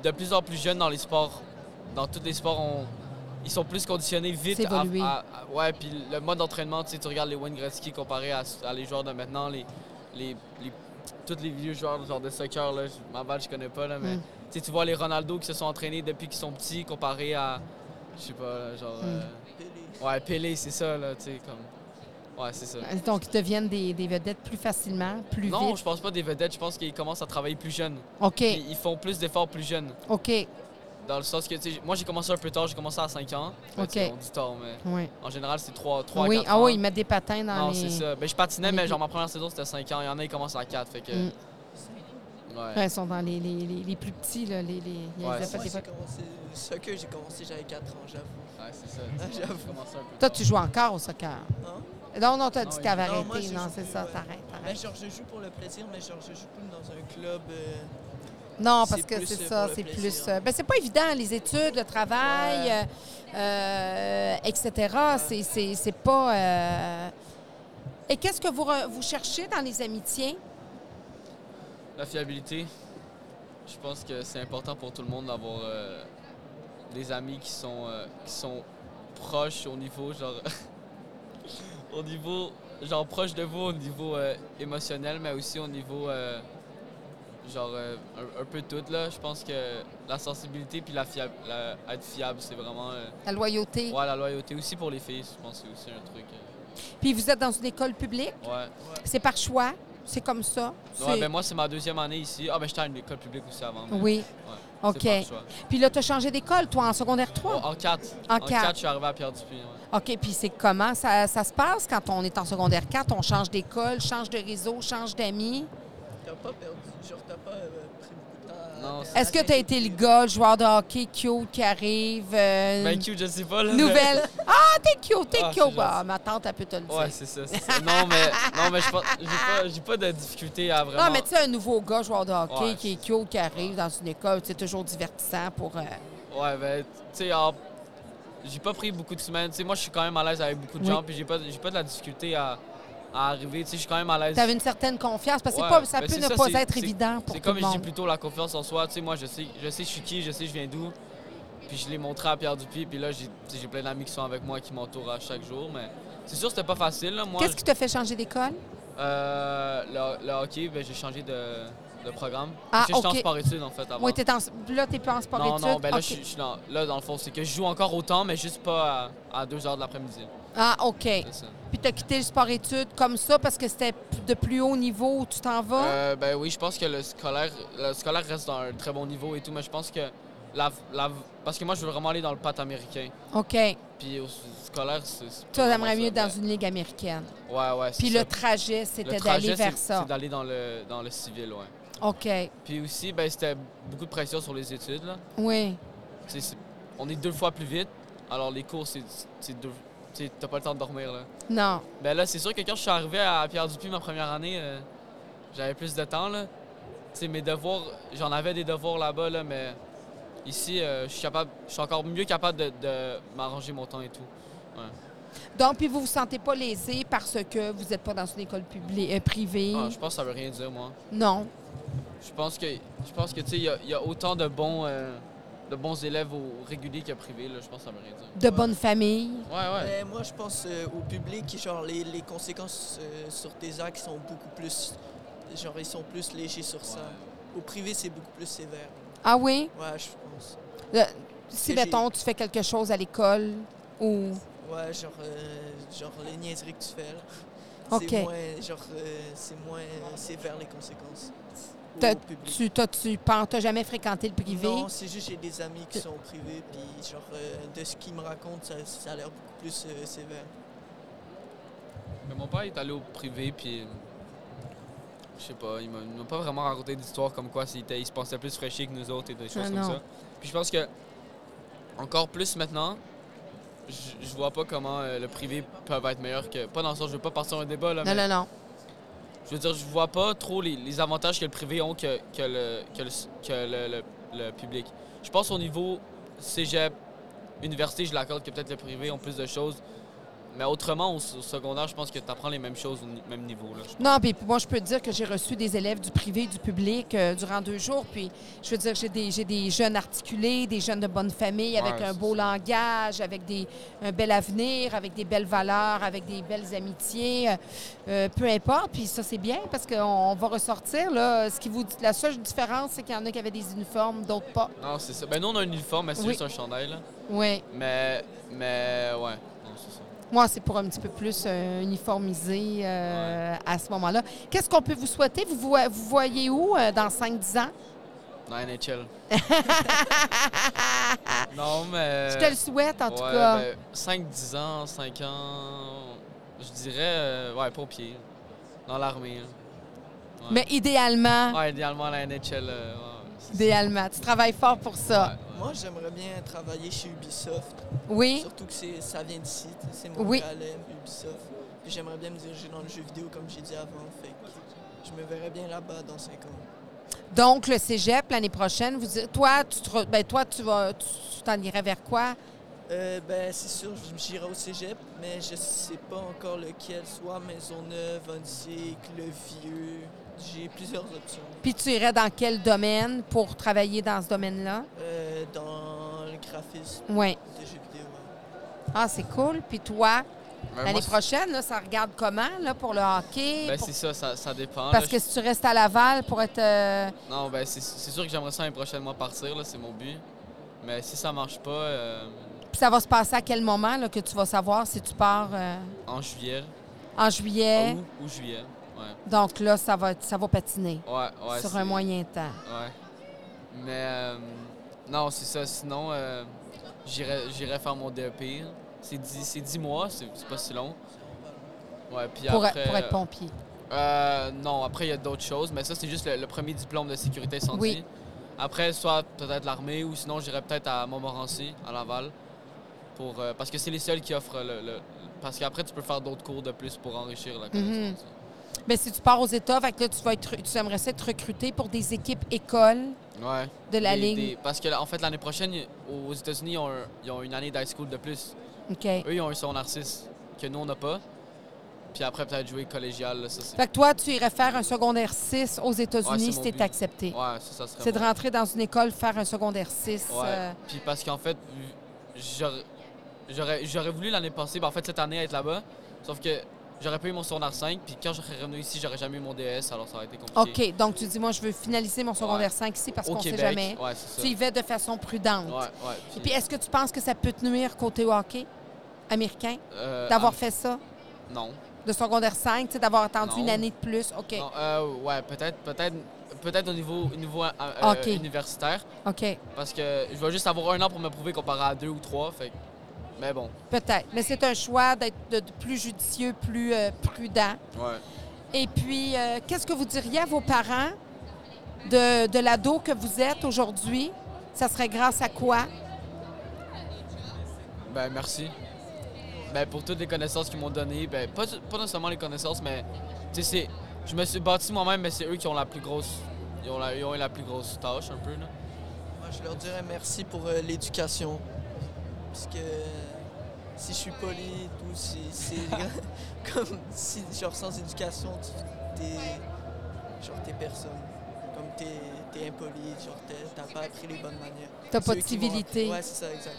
B: de plus en plus jeunes dans les sports, dans tous les sports, on- ils sont plus conditionnés vite. À- à- ouais, puis le mode d'entraînement, tu sais, tu regardes les Wayne Gretzky comparé à, à les joueurs de maintenant, les, les, les- tous les vieux joueurs genre de soccer, là, ma balle, je connais pas, là, mais
A: Mm.
B: tu sais, tu vois les Ronaldo qui se sont entraînés depuis qu'ils sont petits comparé à, je sais pas, genre...
A: Mm.
B: euh. Ouais, Pelé, c'est ça, là, tu sais, comme... Ouais, c'est ça.
A: Donc, ils deviennent des, des vedettes plus facilement, plus
B: Non,
A: vite.
B: je pense pas des vedettes, je pense qu'ils commencent à travailler plus jeunes.
A: OK.
B: Ils font plus d'efforts plus jeunes.
A: OK.
B: Dans le sens que, tu sais, moi j'ai commencé un peu tard, j'ai commencé à 5 ans. Ben, tu
A: Ok.
B: On dit tard, mais
A: Oui.
B: en général c'est 3, 3
A: Oui,
B: 4
A: ah
B: ans.
A: oui, ils mettent des patins dans
B: Non,
A: les...
B: c'est ça. Ben, je patinais,
A: les
B: mais genre ma première saison c'était 5 ans. Il y en a, ils commencent à 4. Fait que.
A: Mm.
B: Ouais.
A: Ouais, ils sont dans les, les, les, les plus petits, là. Les, les,
B: Ouais,
A: les fois-
C: commencé, soccer, j'ai commencé, j'avais 4 ans, j'avoue.
B: Ouais, c'est ça. [laughs]
C: Ah,
B: J'ai
C: j'avoue.
B: commencé un peu
A: Toi, tu joues encore au soccer?
C: Hein?
A: Non, non, t'as dit
B: Non,
A: que t'avais
C: Non, moi,
A: arrêté. Non, c'est ça,
C: ouais.
A: t'arrêtes,
C: Mais
A: t'arrêtes.
C: genre, je joue pour le plaisir, mais genre, je joue plus dans un club. euh,
A: Non, parce que c'est ça, c'est plus... euh, ben, c'est pas évident, les études, le travail,
C: Ouais.
A: euh, euh, etc. C'est- pas... euh, Et qu'est-ce que vous, cherchez dans les amitiés?
B: La fiabilité. Je pense que c'est important pour tout le monde d'avoir euh, des amis qui sont, qui sont proches au niveau, genre. [laughs] au niveau. Genre proche de vous au niveau émotionnel, mais aussi au niveau. Genre euh, un, un peu tout, là. Je pense que la sensibilité puis la, fiab- la- être fiable, c'est vraiment. euh,
A: La loyauté?
B: ouais, la loyauté aussi pour les filles, je pense que c'est aussi un truc. euh,
A: Puis vous êtes dans une école publique?
B: ouais.
A: C'est par choix? C'est comme ça?
B: Ouais, ben moi, c'est ma deuxième année ici. Ah, ben j'étais à une école publique aussi avant. mais-
A: Oui.
B: Ouais,
A: OK.
B: c'est par choix.
A: Puis là, tu as changé d'école, toi, en secondaire 3?
B: Oh, en 4.
A: En
B: En
A: quatre.
B: 4, je suis arrivé à Pierre Dupuis. ouais.
A: OK, puis c'est comment ça, ça se passe quand on est en secondaire 4? On change d'école, change de réseau, change d'amis?
C: T'as pas perdu, genre, t'as pas euh, pris beaucoup de temps.
B: Non, c'est-
A: Est-ce que tu as été le gars, le joueur de hockey cute qui arrive? euh,
B: Ben cute, je sais pas. Là,
A: nouvelle? Ah, t'es cute, t'es
B: Ah,
A: cute. Ah,
B: gentil.
A: ma tante, elle peut te le dire.
B: Ouais, c'est ça, c'est ça. Non, mais, non, mais je pense- j'ai pas, j'ai pas de difficulté à vraiment.
A: non, mais tu sais, un nouveau gars, joueur de hockey,
B: Ouais.
A: qui est cute, qui arrive dans une école, c'est toujours divertissant pour. euh,
B: Ouais, ben, tu sais, en- j'ai pas pris beaucoup de semaines. Tu sais, moi, je suis quand même à l'aise avec beaucoup de
A: Oui.
B: gens, puis j'ai pas, j'ai pas de la difficulté à, à arriver. Tu sais, je suis quand même à l'aise.
A: T'avais une certaine confiance, parce que
B: Ouais,
A: pas, ça
B: ben,
A: peut ne
B: ça,
A: pas être évident pour
B: C'est
A: tout
B: comme
A: le
B: je dis plutôt la confiance en soi. Tu sais, moi, je sais, je sais je suis qui, je sais je viens d'où. Puis je l'ai montré à Pierre Dupuis, puis là, j'ai tu plein d'amis qui sont avec moi, qui m'entourent à chaque jour. Mais c'est sûr, c'était pas facile.
A: Qu'est-ce qui t'a fait changer d'école?
B: Euh, le, le hockey, ben, j'ai changé de, de programme.
A: Ah,
B: Parce que j'étais
A: ok.
B: en sport-études, en fait, avant.
A: Oui, en... là, t'es pas en sport
B: non,
A: études?
B: non, ben là, je je là, dans le fond, c'est que je joue encore autant, mais juste pas à, 2 heures de l'après-midi.
A: Ah, OK.
B: Ça.
A: Puis t'as quitté le sport études comme ça parce que c'était de plus haut niveau où tu t'en vas?
B: Euh, ben oui, je pense que le scolaire, le scolaire reste dans un très bon niveau et tout, mais je pense que la, la- parce que moi, je veux vraiment aller dans le pat américain.
A: OK.
B: Puis au scolaire, c'est.
A: Toi, t'aimerais mieux dans une ligue américaine.
B: Ouais, ouais.
A: Puis
B: ça.
A: le trajet, c'était d'aller vers ça.
B: C'est d'aller dans le, dans le civil, ouais.
A: OK.
B: Puis aussi, ben, c'était beaucoup de pression sur les études, là.
A: Oui.
B: Tu on est deux fois plus vite. Alors les cours, c'est c'est deux. Tu t'as pas le temps de dormir là.
A: Non.
B: Ben là, c'est sûr que quand je suis arrivé à Pierre Dupuis ma première année, euh, j'avais plus de temps là. Tu sais, mes devoirs, j'en avais des devoirs là-bas là, mais ici, euh, je suis capable, je suis encore mieux capable de, de m'arranger mon temps et tout.
A: Donc, puis vous vous sentez pas lésé parce que vous n'êtes pas dans une école publique, euh, privée?
B: Ah, je pense que ça veut rien dire moi.
A: Non.
B: Je pense que, je pense que tu sais, il y a- il y, a autant de bons, euh, de bons élèves au régulier qu'à privé là. Je pense que ça veut rien dire.
A: De bonne famille?
B: Ouais, ouais.
C: Mais moi, je pense euh, au public, genre, les, les conséquences euh, sur tes actes sont beaucoup plus. Genre, ils sont plus légers sur ça. Au privé, c'est beaucoup plus sévère.
A: Ah oui?
C: Ouais, je pense.
A: Le- si, mettons, tu fais quelque chose à l'école ou...
C: Ouais, genre, euh, genre les niaiseries que tu fais. là.
A: OK.
C: C'est moins, genre, euh, c'est moins sévère les conséquences. Au
A: T'as-. Tu t'as tu penses- t'as jamais fréquenté le privé?
C: Non, c'est juste j'ai des amis qui sont privés, puis genre, euh, de ce qu'ils me racontent, ça, ça a l'air beaucoup plus euh, sévère.
B: Mais mon père est allé au privé, puis. Je sais pas, il m'a il m'a pas vraiment raconté d'histoire comme quoi il, était- il se pensait plus fraîchier que nous autres et des choses
A: Ah
B: comme
A: non.
B: ça. Puis je pense que, encore plus maintenant, je je vois pas comment euh, le privé peut être meilleur que. Pas dans le sens, je veux pas partir un débat, là,
A: Non,
B: mais
A: non, non.
B: Je veux dire, je vois pas trop les, avantages que le privé ont que, le public. Je pense au niveau cégep, université, je l'accorde que peut-être le privé ont plus de choses. Mais autrement, au, au secondaire, je pense que tu apprends les mêmes choses au ni- même niveau. Là.
A: Non, puis moi, je peux te dire que j'ai reçu des élèves du privé, du public euh, durant deux jours. Puis, je veux dire, j'ai des, j'ai des jeunes articulés, des jeunes de bonne famille, avec
B: Ouais,
A: un beau langage, avec des, un bel avenir, avec des belles valeurs, avec des belles amitiés. euh, euh, peu importe. Puis ça, c'est bien parce qu'on on va ressortir. Là, ce qui vous, la seule différence, c'est qu'il y en a qui avaient des uniformes, d'autres pas.
B: Non, c'est ça. Ben, nous, on a un uniforme, mais c'est
A: Oui.
B: juste un chandail. Là.
A: Oui.
B: Mais, mais, ouais.
A: Moi, c'est pour un petit peu plus euh, uniformiser euh, à ce moment-là. Qu'est-ce qu'on peut vous souhaiter? Vous vo- vous voyez où euh, dans 5-10 ans?
B: Dans la [laughs] NHL. non, mais.
A: Je te le souhaite, en tout cas.
B: ben, 5-10 ans, 5 ans. Je dirais, euh, ouais, pompier. Dans l'armée. Ouais.
A: Mais idéalement,
B: Ouais, idéalement, la NHL. euh, ouais, c'est ça.
A: idéalement. Tu travailles fort pour ça.
C: Moi, j'aimerais bien travailler chez Ubisoft,
A: Oui?
C: surtout que ça vient d'ici, c'est
A: Oui.
C: Montréal, Ubisoft. J'aimerais bien me diriger dans le jeu vidéo, comme j'ai dit avant, fait que je me verrais bien là-bas dans 5 ans.
A: Donc, le cégep, l'année prochaine, vous dire- toi, tu te ben, toi, tu vas, tu t'en irais vers quoi?
C: Euh, ben, c'est sûr, j'irai au cégep, mais je sais pas encore lequel, soit Maisonneuve, Huntsic, Le Vieux. J'ai plusieurs options.
A: Puis tu irais dans quel domaine pour travailler dans ce domaine-là?
C: Euh, dans le graphisme
A: Oui.
C: de jeux vidéo. ouais.
A: Ah, c'est cool. Puis toi,
B: Ben,
A: l'année prochaine, là, ça regarde comment là, pour le hockey?
B: Ben,
A: Pour-
B: c'est ça, ça, ça dépend.
A: Parce
B: là.
A: que si tu restes à Laval pour être... euh,
B: Non, ben, c'est sûr que j'aimerais ça l'année prochaine, moi, partir, là, c'est mon but. Mais si ça marche pas, euh,
A: Puis ça va se passer à quel moment là, que tu vas savoir si tu pars euh,
B: en juillet.
A: en juillet?
B: Ou, ou juillet. Ouais,
A: Donc là, ça va, ça va patiner
B: ouais, ouais.
A: sur un moyen temps.
B: Mais euh, non, c'est ça. Sinon, euh, j'irais faire mon DEP. C'est 10, c'est 10 mois, c'est pas si long. Ouais, puis
A: Pour,
B: après.
A: pour être pompier.
B: euh, non, après, il y a d'autres choses, mais ça, c'est juste le, le premier diplôme de sécurité.
A: Oui.
B: Après, soit peut-être l'armée ou sinon, j'irais peut-être à Montmorency, à Laval. Pour, euh, parce que c'est les seuls qui offrent le. le- parce qu'après, tu peux faire d'autres cours de plus pour enrichir la connaissance.
A: Mais si tu pars aux États, fait que là, tu, vas être, tu aimerais ça être recruté pour des équipes écoles
B: Ouais.
A: de la
B: Des-
A: Ligue.
B: des- parce que, en fait, l'année prochaine, aux États-Unis, ils, ont un- ils ont une année d'high school de plus. Eux, ils ont un secondaire 6 que nous, on n'a pas. Puis après, peut-être jouer collégial. là, ça.
A: Fait que toi, tu irais faire un secondaire 6 aux
B: Ouais,
A: États-Unis
B: c'est
A: si
B: but.
A: accepté.
B: Ouais, ça, ça serait
A: C'est de rentrer dans une école, faire un secondaire 6.
B: Ouais.
A: euh,
B: Puis parce qu'en fait, j'aurais voulu l'année passée, ben, en fait, cette année, être là-bas. Sauf que j'aurais pas eu mon secondaire 5. Puis quand j'aurais revenu ici, j'aurais jamais eu mon DS. Alors ça aurait été compliqué.
A: OK. Donc, tu dis, moi, je veux finaliser mon secondaire 5 ici parce qu'on sait jamais.
B: Ouais, ça.
A: Tu y vas de façon prudente.
B: Ouais, ouais.
A: Et puis, est-ce que tu penses que ça peut te nuire côté hockey? Américain,
B: euh,
A: d'avoir fait ça,
B: Non.
A: de secondaire 5, tu sais, d'avoir attendu
B: Non.
A: une année de plus? OK.
B: Non, euh, ouais, peut-être, peut-être, peut-être au niveau, au niveau euh, universitaire.
A: OK.
B: Parce que je vais juste avoir un an pour me prouver comparé à deux ou trois. Fait Mais bon,
A: Peut-être. Mais c'est un choix d'être de- de plus judicieux, plus euh, prudent.
B: ouais.
A: Et puis, euh, qu'est-ce que vous diriez à vos parents de, de l'ado que vous êtes aujourd'hui? Ça serait grâce à quoi?
B: Ben, merci. Ben, pour toutes les connaissances qu'ils m'ont données. Ben, pas, pas nécessairement les connaissances, mais tu sais, c'est. Je me suis bâti moi-même, mais c'est eux qui ont la plus grosse. Ils ont, la, ils ont eu la plus grosse tâche, un peu, là.
C: Moi, je leur dirais merci pour euh, l'éducation. Parce que si je suis poli tout, c'est- c'est [laughs] comme si, genre, sans éducation, tu t'es. Genre, t'es personne. Comme t'es t'es impoli, genre, t'as pas appris les bonnes manières.
A: T'as pas de civilité.
C: Ouais, c'est ça, exact.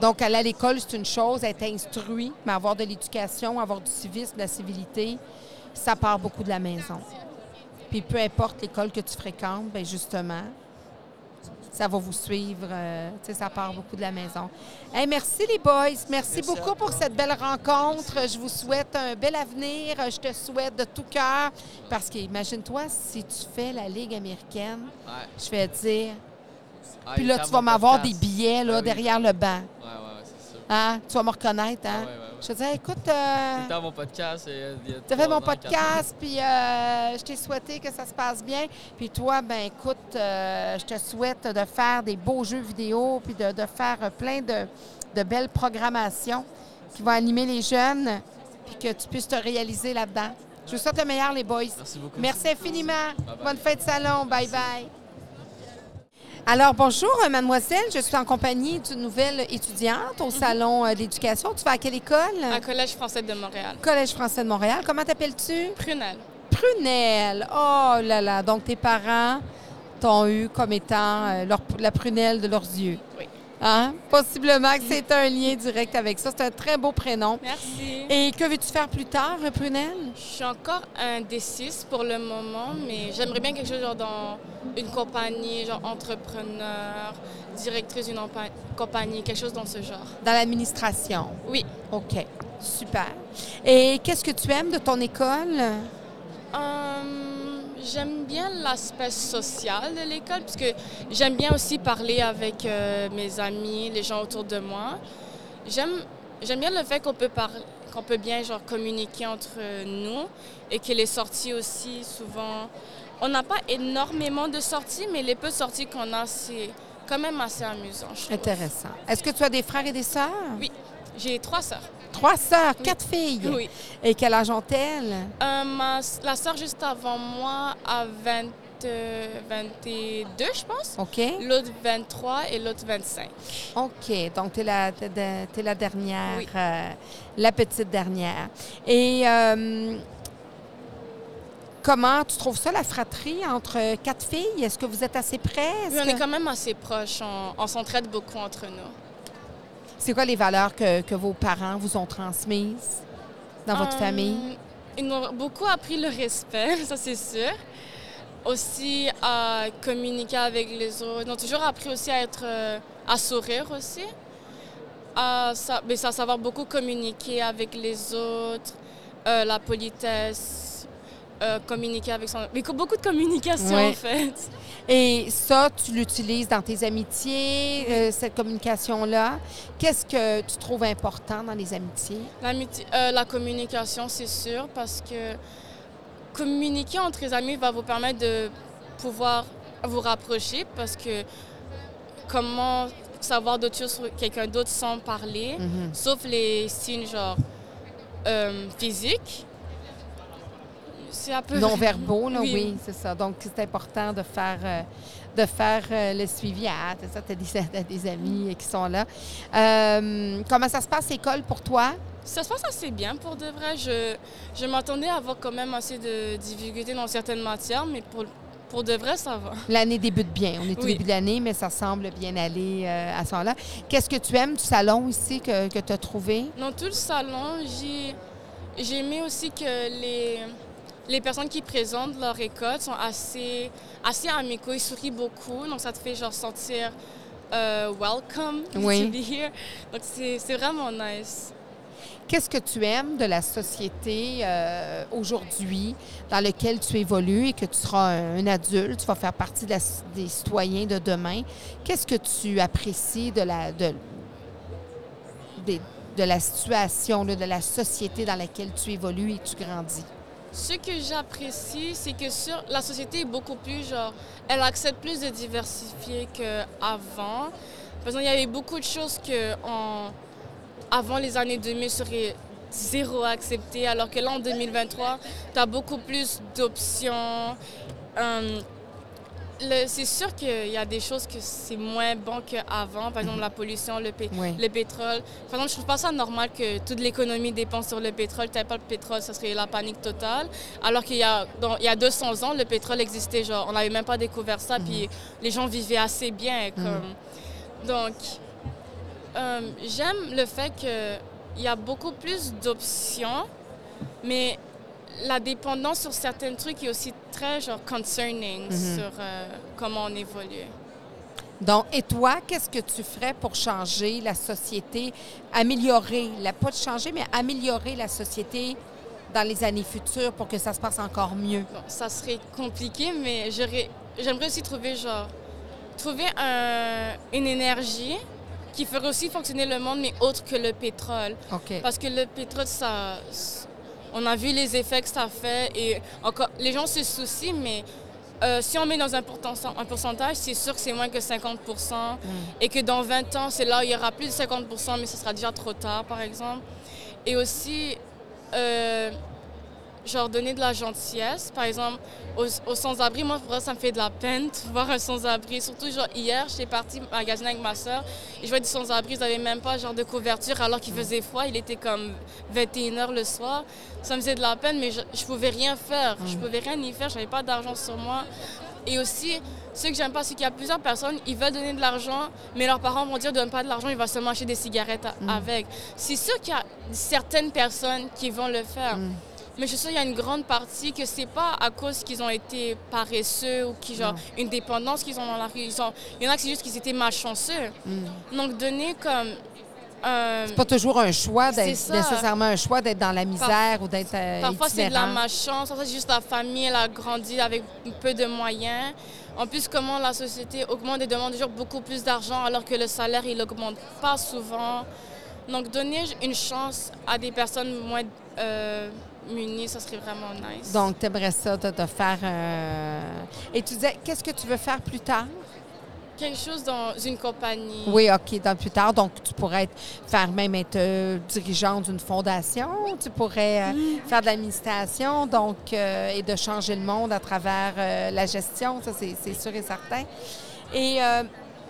A: Donc, aller à l'école, c'est une chose, être instruit, mais avoir de l'éducation, avoir du civisme, de la civilité, ça part beaucoup de la maison. Puis peu importe l'école que tu fréquentes, bien justement, ça va vous suivre. euh, ça part beaucoup de la maison. Hey, merci les boys. Merci,
C: Merci
A: beaucoup pour cette belle rencontre. Je vous souhaite un bel avenir. Je te souhaite de tout cœur. Parce que imagine-toi, si tu fais la Ligue américaine,
B: Ouais.
A: je vais te dire.
B: Ah,
A: Puis là, tu vas m'avoir des billets là,
B: Ah oui.
A: derrière le banc.
B: Ouais, ouais.
A: Hein? Tu vas me reconnaître. Hein?
B: Ouais, ouais, ouais.
A: Je te dis, écoute, euh,
B: dans mon podcast.
A: tu as fait mon podcast, puis euh, je t'ai souhaité que ça se passe bien. Puis toi, ben écoute, euh, je te souhaite de faire des beaux jeux vidéo, puis de, de faire plein de, de belles programmations qui vont animer les jeunes, puis que tu puisses te réaliser là-dedans. Je vous souhaite le meilleur, les boys.
B: Merci beaucoup.
A: Merci infiniment.
B: bye.
A: Bonne fête de salon. Bye bye. Alors, bonjour, euh, mademoiselle. Je suis en compagnie d'une nouvelle étudiante au Salon euh, d'éducation. Tu vas à quelle école?
E: À Collège français de Montréal.
A: Collège français de Montréal. Comment t'appelles-tu?
E: Prunelle.
A: Prunelle. Oh là là. Donc, tes parents t'ont eu comme étant euh, leur- la prunelle de leurs yeux.
E: Oui.
A: Hein? Possiblement que c'est un lien direct avec ça. C'est un très beau prénom.
E: Merci.
A: Et que veux-tu faire plus tard, Prunelle?
E: Je suis encore indécise pour le moment, mais j'aimerais bien quelque chose genre dans une compagnie, genre entrepreneur, directrice d'une compagnie, quelque chose dans ce genre.
A: Dans l'administration?
E: Oui.
A: OK. Super. Et qu'est-ce que tu aimes de ton école?
E: Hum, j'aime bien l'aspect social de l'école, parce que j'aime bien aussi parler avec euh, mes amis, les gens autour de moi. J'aime, j'aime bien le fait qu'on peut parler qu'on peut bien genre communiquer entre nous et que les sorties aussi souvent on n'a pas énormément de sorties mais les peu de sorties qu'on a c'est quand même assez amusant je.
A: Intéressant. Est-ce que tu as des frères et des sœurs?
E: Oui, j'ai trois sœurs.
A: Trois sœurs,
E: Oui.
A: quatre filles.
E: Oui.
A: Et quel âge ont-elles?
E: Euh, ma- la sœur juste avant moi a 20, euh, 22, je pense.
A: OK.
E: L'autre 23 et l'autre 25.
A: OK. Donc, tu es t'es la dernière,
E: Oui.
A: euh, la petite dernière. Et euh, comment tu trouves ça, la fratrie entre quatre filles? Est-ce que vous êtes assez près?
E: Oui, on est quand même assez proches. On, on s'entraide beaucoup entre nous.
A: C'est quoi les valeurs que, que vos parents vous ont transmises dans votre
E: Euh,
A: famille?
E: Ils nous ont beaucoup appris le respect, [laughs] ça c'est sûr. Aussi à communiquer avec les autres. Ils ont toujours appris aussi à être, euh, à sourire aussi. À, mais à savoir beaucoup communiquer avec les autres, euh, la politesse, euh, communiquer avec son... Mais beaucoup de communication en fait.
A: Et ça, tu l'utilises dans tes amitiés, euh, cette communication-là. Qu'est-ce que tu trouves important dans les amitiés?
E: L'amitié- euh, la communication, c'est sûr, parce que communiquer entre les amis va vous permettre de pouvoir vous rapprocher, parce que comment savoir d'autres choses sur quelqu'un d'autre sans parler,
A: Mhm.
E: sauf les signes genre physiques. C'est un peu...
A: Non-verbaux, là, oui,
E: Oui.
A: c'est ça. Donc, c'est important de faire, euh, de faire euh, le suivi. Ah, c'est ça, tu as des, [laughs] t'as des amis qui sont là. Euh, comment ça se passe, l'école, pour toi?
E: Ça se passe assez bien pour de vrai. Je, je m'attendais à avoir quand même assez de difficultés dans certaines matières, mais pour, pour de vrai, ça va.
A: L'année débute bien. On est au
E: Oui.
A: début de l'année, mais ça semble bien aller euh, à ce moment-là. Qu'est-ce que tu aimes du salon ici que, que tu as trouvé?
E: Dans tout le salon, j'ai, j'ai aimé aussi que les, les personnes qui présentent leur école sont assez, assez amicaux. Ils sourient beaucoup, donc ça te fait genre sentir euh, welcome [laughs]
A: Oui.
E: to be here. Donc c'est, vraiment nice.
A: Qu'est-ce que tu aimes de la société euh, aujourd'hui dans laquelle tu évolues et que tu seras un, un adulte, tu vas faire partie de la- des citoyens de demain? Qu'est-ce que tu apprécies de la, de, de la situation, là, de la société dans laquelle tu évolues et tu grandis?
E: Ce que j'apprécie, c'est que sur la société est beaucoup plus genre, elle accepte plus de diversifier qu'avant. Par exemple, il y avait beaucoup de choses que en, avant les années 2000 seraient zéro acceptées, alors que là en 2023, tu as beaucoup plus d'options. Le- c'est sûr qu'il y a des choses que c'est moins bon qu'avant, par exemple la pollution, le, pé-
A: Oui.
E: le pétrole. Par exemple, je trouve pas ça normal que toute l'économie dépend sur le pétrole. T'avais pas le pétrole, ça serait la panique totale. Alors qu'il y a, dans- il y a 200 ans, le pétrole existait, genre, on n'avait même pas découvert ça, puis les gens vivaient assez bien. Comme... Donc, euh, j'aime le fait qu'il y a beaucoup plus d'options, mais la dépendance sur certains trucs est aussi très, genre, concerning
A: Mhm.
E: sur euh, comment on évolue.
A: Donc, et toi, qu'est-ce que tu ferais pour changer la société, améliorer, la, pas de changer, mais améliorer la société dans les années futures pour que ça se passe encore mieux?
E: Bon, ça serait compliqué, mais j'aimerais aussi trouver, genre, trouver un- une énergie qui ferait aussi fonctionner le monde, mais autre que le pétrole.
A: OK.
E: Parce que le pétrole, ça, on a vu les effets que ça fait et encore, les gens se soucient, mais euh, si on met dans un, pourcent- un pourcentage, c'est sûr que c'est moins que 50% et que dans 20 ans, c'est là où il y aura plus de 50% mais ce sera déjà trop tard, par exemple. Et aussi, euh, genre donner de la gentillesse. Par exemple, aux, aux sans-abri, moi, ça me fait de la peine de voir un sans-abri. Surtout, genre, hier, j'étais partie magasiner avec ma soeur et je voyais des sans-abri, ils n'avaient même pas genre de couverture alors qu'il faisait froid. Il était comme 21h le soir. Ça me faisait de la peine, mais je, je pouvais rien faire. Je pouvais rien y faire, j'avais pas d'argent sur moi. Et aussi, ce que j'aime pas, c'est qu'il y a plusieurs personnes, ils veulent donner de l'argent, mais leurs parents vont dire donne pas de l'argent, il va seulement acheter des cigarettes à- avec. C'est sûr qu'il y a certaines personnes qui vont le faire. Mais je suis sûre qu'il y a une grande partie que c'est pas à cause qu'ils ont été paresseux ou qui genre une dépendance qu'ils ont dans la rue. Ils ont- il y en a qui c'est juste qu'ils étaient malchanceux. Donc donner comme euh,
A: C'est pas toujours un choix d'être nécessairement un choix d'être dans la misère ou d'être euh,
E: Parfois, c'est de la malchance. Parfois, c'est juste la famille, elle a grandi avec peu de moyens. En plus, comment la société augmente et demande toujours beaucoup plus d'argent alors que le salaire, il augmente pas souvent. Donc, donner une chance à des personnes moins euh, munies, ça serait vraiment nice.
A: Donc, tu aimerais ça de, de faire. euh, Et tu disais, qu'est-ce que tu veux faire plus tard?
E: Quelque chose dans une compagnie.
A: Oui, OK, dans plus tard. Donc, tu pourrais être- faire même être euh, dirigeante d'une fondation. Tu pourrais euh, faire de l'administration, donc, euh, et de changer le monde à travers la gestion. Ça, c'est sûr et certain. Et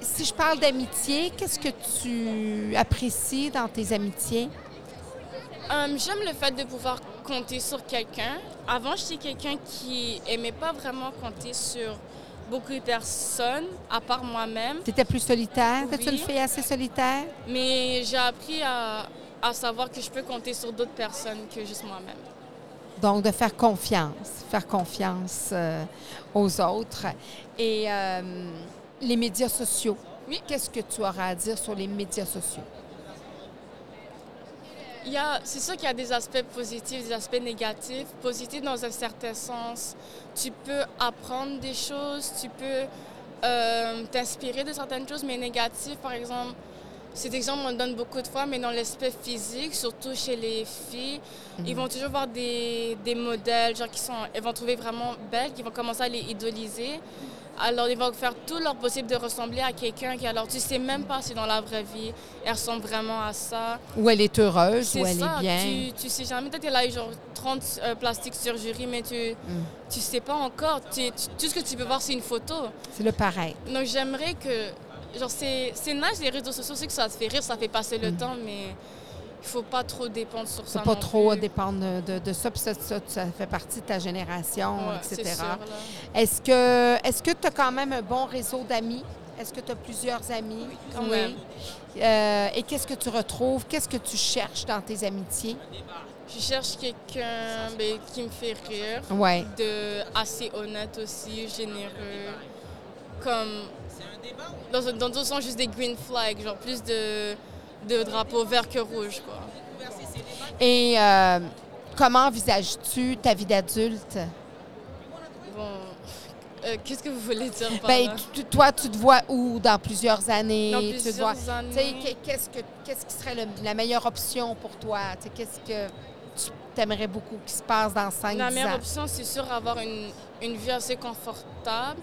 A: si je parle d'amitié, qu'est-ce que tu apprécies dans tes amitiés?
E: J'aime le fait de pouvoir compter sur quelqu'un. Avant, j'étais quelqu'un qui aimait pas vraiment compter sur beaucoup de personnes, à part moi-même.
A: Tu étais plus solitaire?
E: Oui.
A: Une fille assez solitaire?
E: Mais j'ai appris à, à savoir que je peux compter sur d'autres personnes que juste moi-même.
A: Donc, de faire confiance, faire confiance euh, aux autres. Et euh, les médias sociaux.
E: Oui.
A: Qu'est-ce que tu auras à dire sur les médias sociaux?
E: Il y a- C'est sûr qu'il y a des aspects positifs, des aspects négatifs. Positifs dans un certain sens. Tu peux apprendre des choses, tu peux euh, t'inspirer de certaines choses, mais négatifs, par exemple, cet exemple, on le donne beaucoup de fois, mais dans l'aspect physique, surtout chez les filles, ils vont toujours voir des, des modèles, genre qui sont, elles vont trouver vraiment belles, qui vont commencer à les idoliser. Alors, ils vont faire tout leur possible de ressembler à quelqu'un qui, alors, tu sais même pas si dans la vraie vie, elle ressemble vraiment à ça.
A: Où elle est heureuse, où elle
E: ça,
A: est bien.
E: Tu, tu sais jamais, peut-être qu'elle a eu genre 30 euh, plastiques surgeries, mais tu,
A: Mm.
E: tu sais pas encore. Tu- tu- tout ce que tu peux voir, c'est une photo.
A: C'est le pareil.
E: Donc, j'aimerais que. Genre, c'est nice les réseaux sociaux, c'est que ça te fait rire, ça fait passer le temps, mais il faut pas trop dépendre sur ça.
A: Faut pas
E: non
A: trop
E: plus.
A: dépendre de, de ça, puis ça, ça, ça fait partie de ta génération,
E: Ouais,
A: etc. Est-ce que est-ce que tu as quand même un bon réseau d'amis? Est-ce que tu as plusieurs amis?
E: quand même.
A: Euh, et qu'est-ce que tu retrouves? Qu'est-ce que tu cherches dans tes amitiés?
E: Je cherche quelqu'un ben, qui me fait rire,
A: Oui.
E: de assez honnête aussi, généreux, comme dans, dans d'autres sens juste des green flags, genre plus de, de drapeaux vert que rouge quoi.
A: Et euh, comment envisages-tu ta vie d'adulte?
E: Bon, euh, qu'est-ce que vous voulez dire par
A: Ben,
E: là?
A: tu- toi, tu te vois où dans plusieurs années?
E: Dans
A: Tu te
E: plusieurs
A: vois-
E: années.
A: Tu sais, qu'est- qu'est-ce, que, qu'est-ce qui serait le- la meilleure option pour toi? Qu'est-ce que tu aimerais beaucoup qui se passe dans 5
E: La
A: ans?
E: meilleure option, c'est sûr avoir une, une vie assez confortable.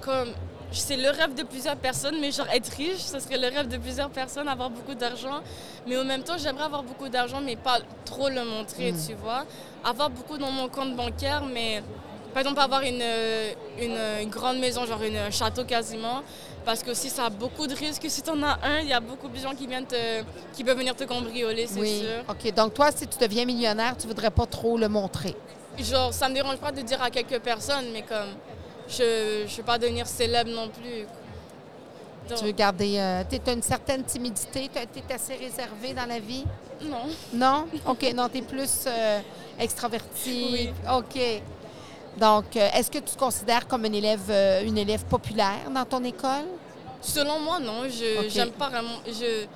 E: Comme c'est le rêve de plusieurs personnes, mais genre être riche, ce serait le rêve de plusieurs personnes, avoir beaucoup d'argent. Mais en même temps, j'aimerais avoir beaucoup d'argent, mais pas trop le montrer, tu vois. Avoir beaucoup dans mon compte bancaire, mais par exemple avoir une, euh, une, euh, une grande maison, genre une- un château quasiment. Parce que aussi, ça a beaucoup de risques. Si tu en as un, il y a beaucoup de gens qui, viennent te, qui peuvent venir te cambrioler, c'est
A: Oui.
E: sûr.
A: OK. Donc, toi, si tu deviens millionnaire, tu voudrais pas trop le montrer?
E: Genre, ça me dérange pas de dire à quelques personnes, mais comme, je ne veux pas devenir célèbre non plus. Donc,
A: Tu veux garder. tu as une certaine timidité, tu es assez réservé dans la vie?
E: Non.
A: Non? [laughs] OK. Non, tu es plus euh, extraverti.
E: Oui.
A: OK. Donc, euh, est-ce que tu te considères comme une élève, euh, une élève populaire dans ton école?
E: Selon moi, non. Je
A: Ok.
E: j'aime pas vraiment. Je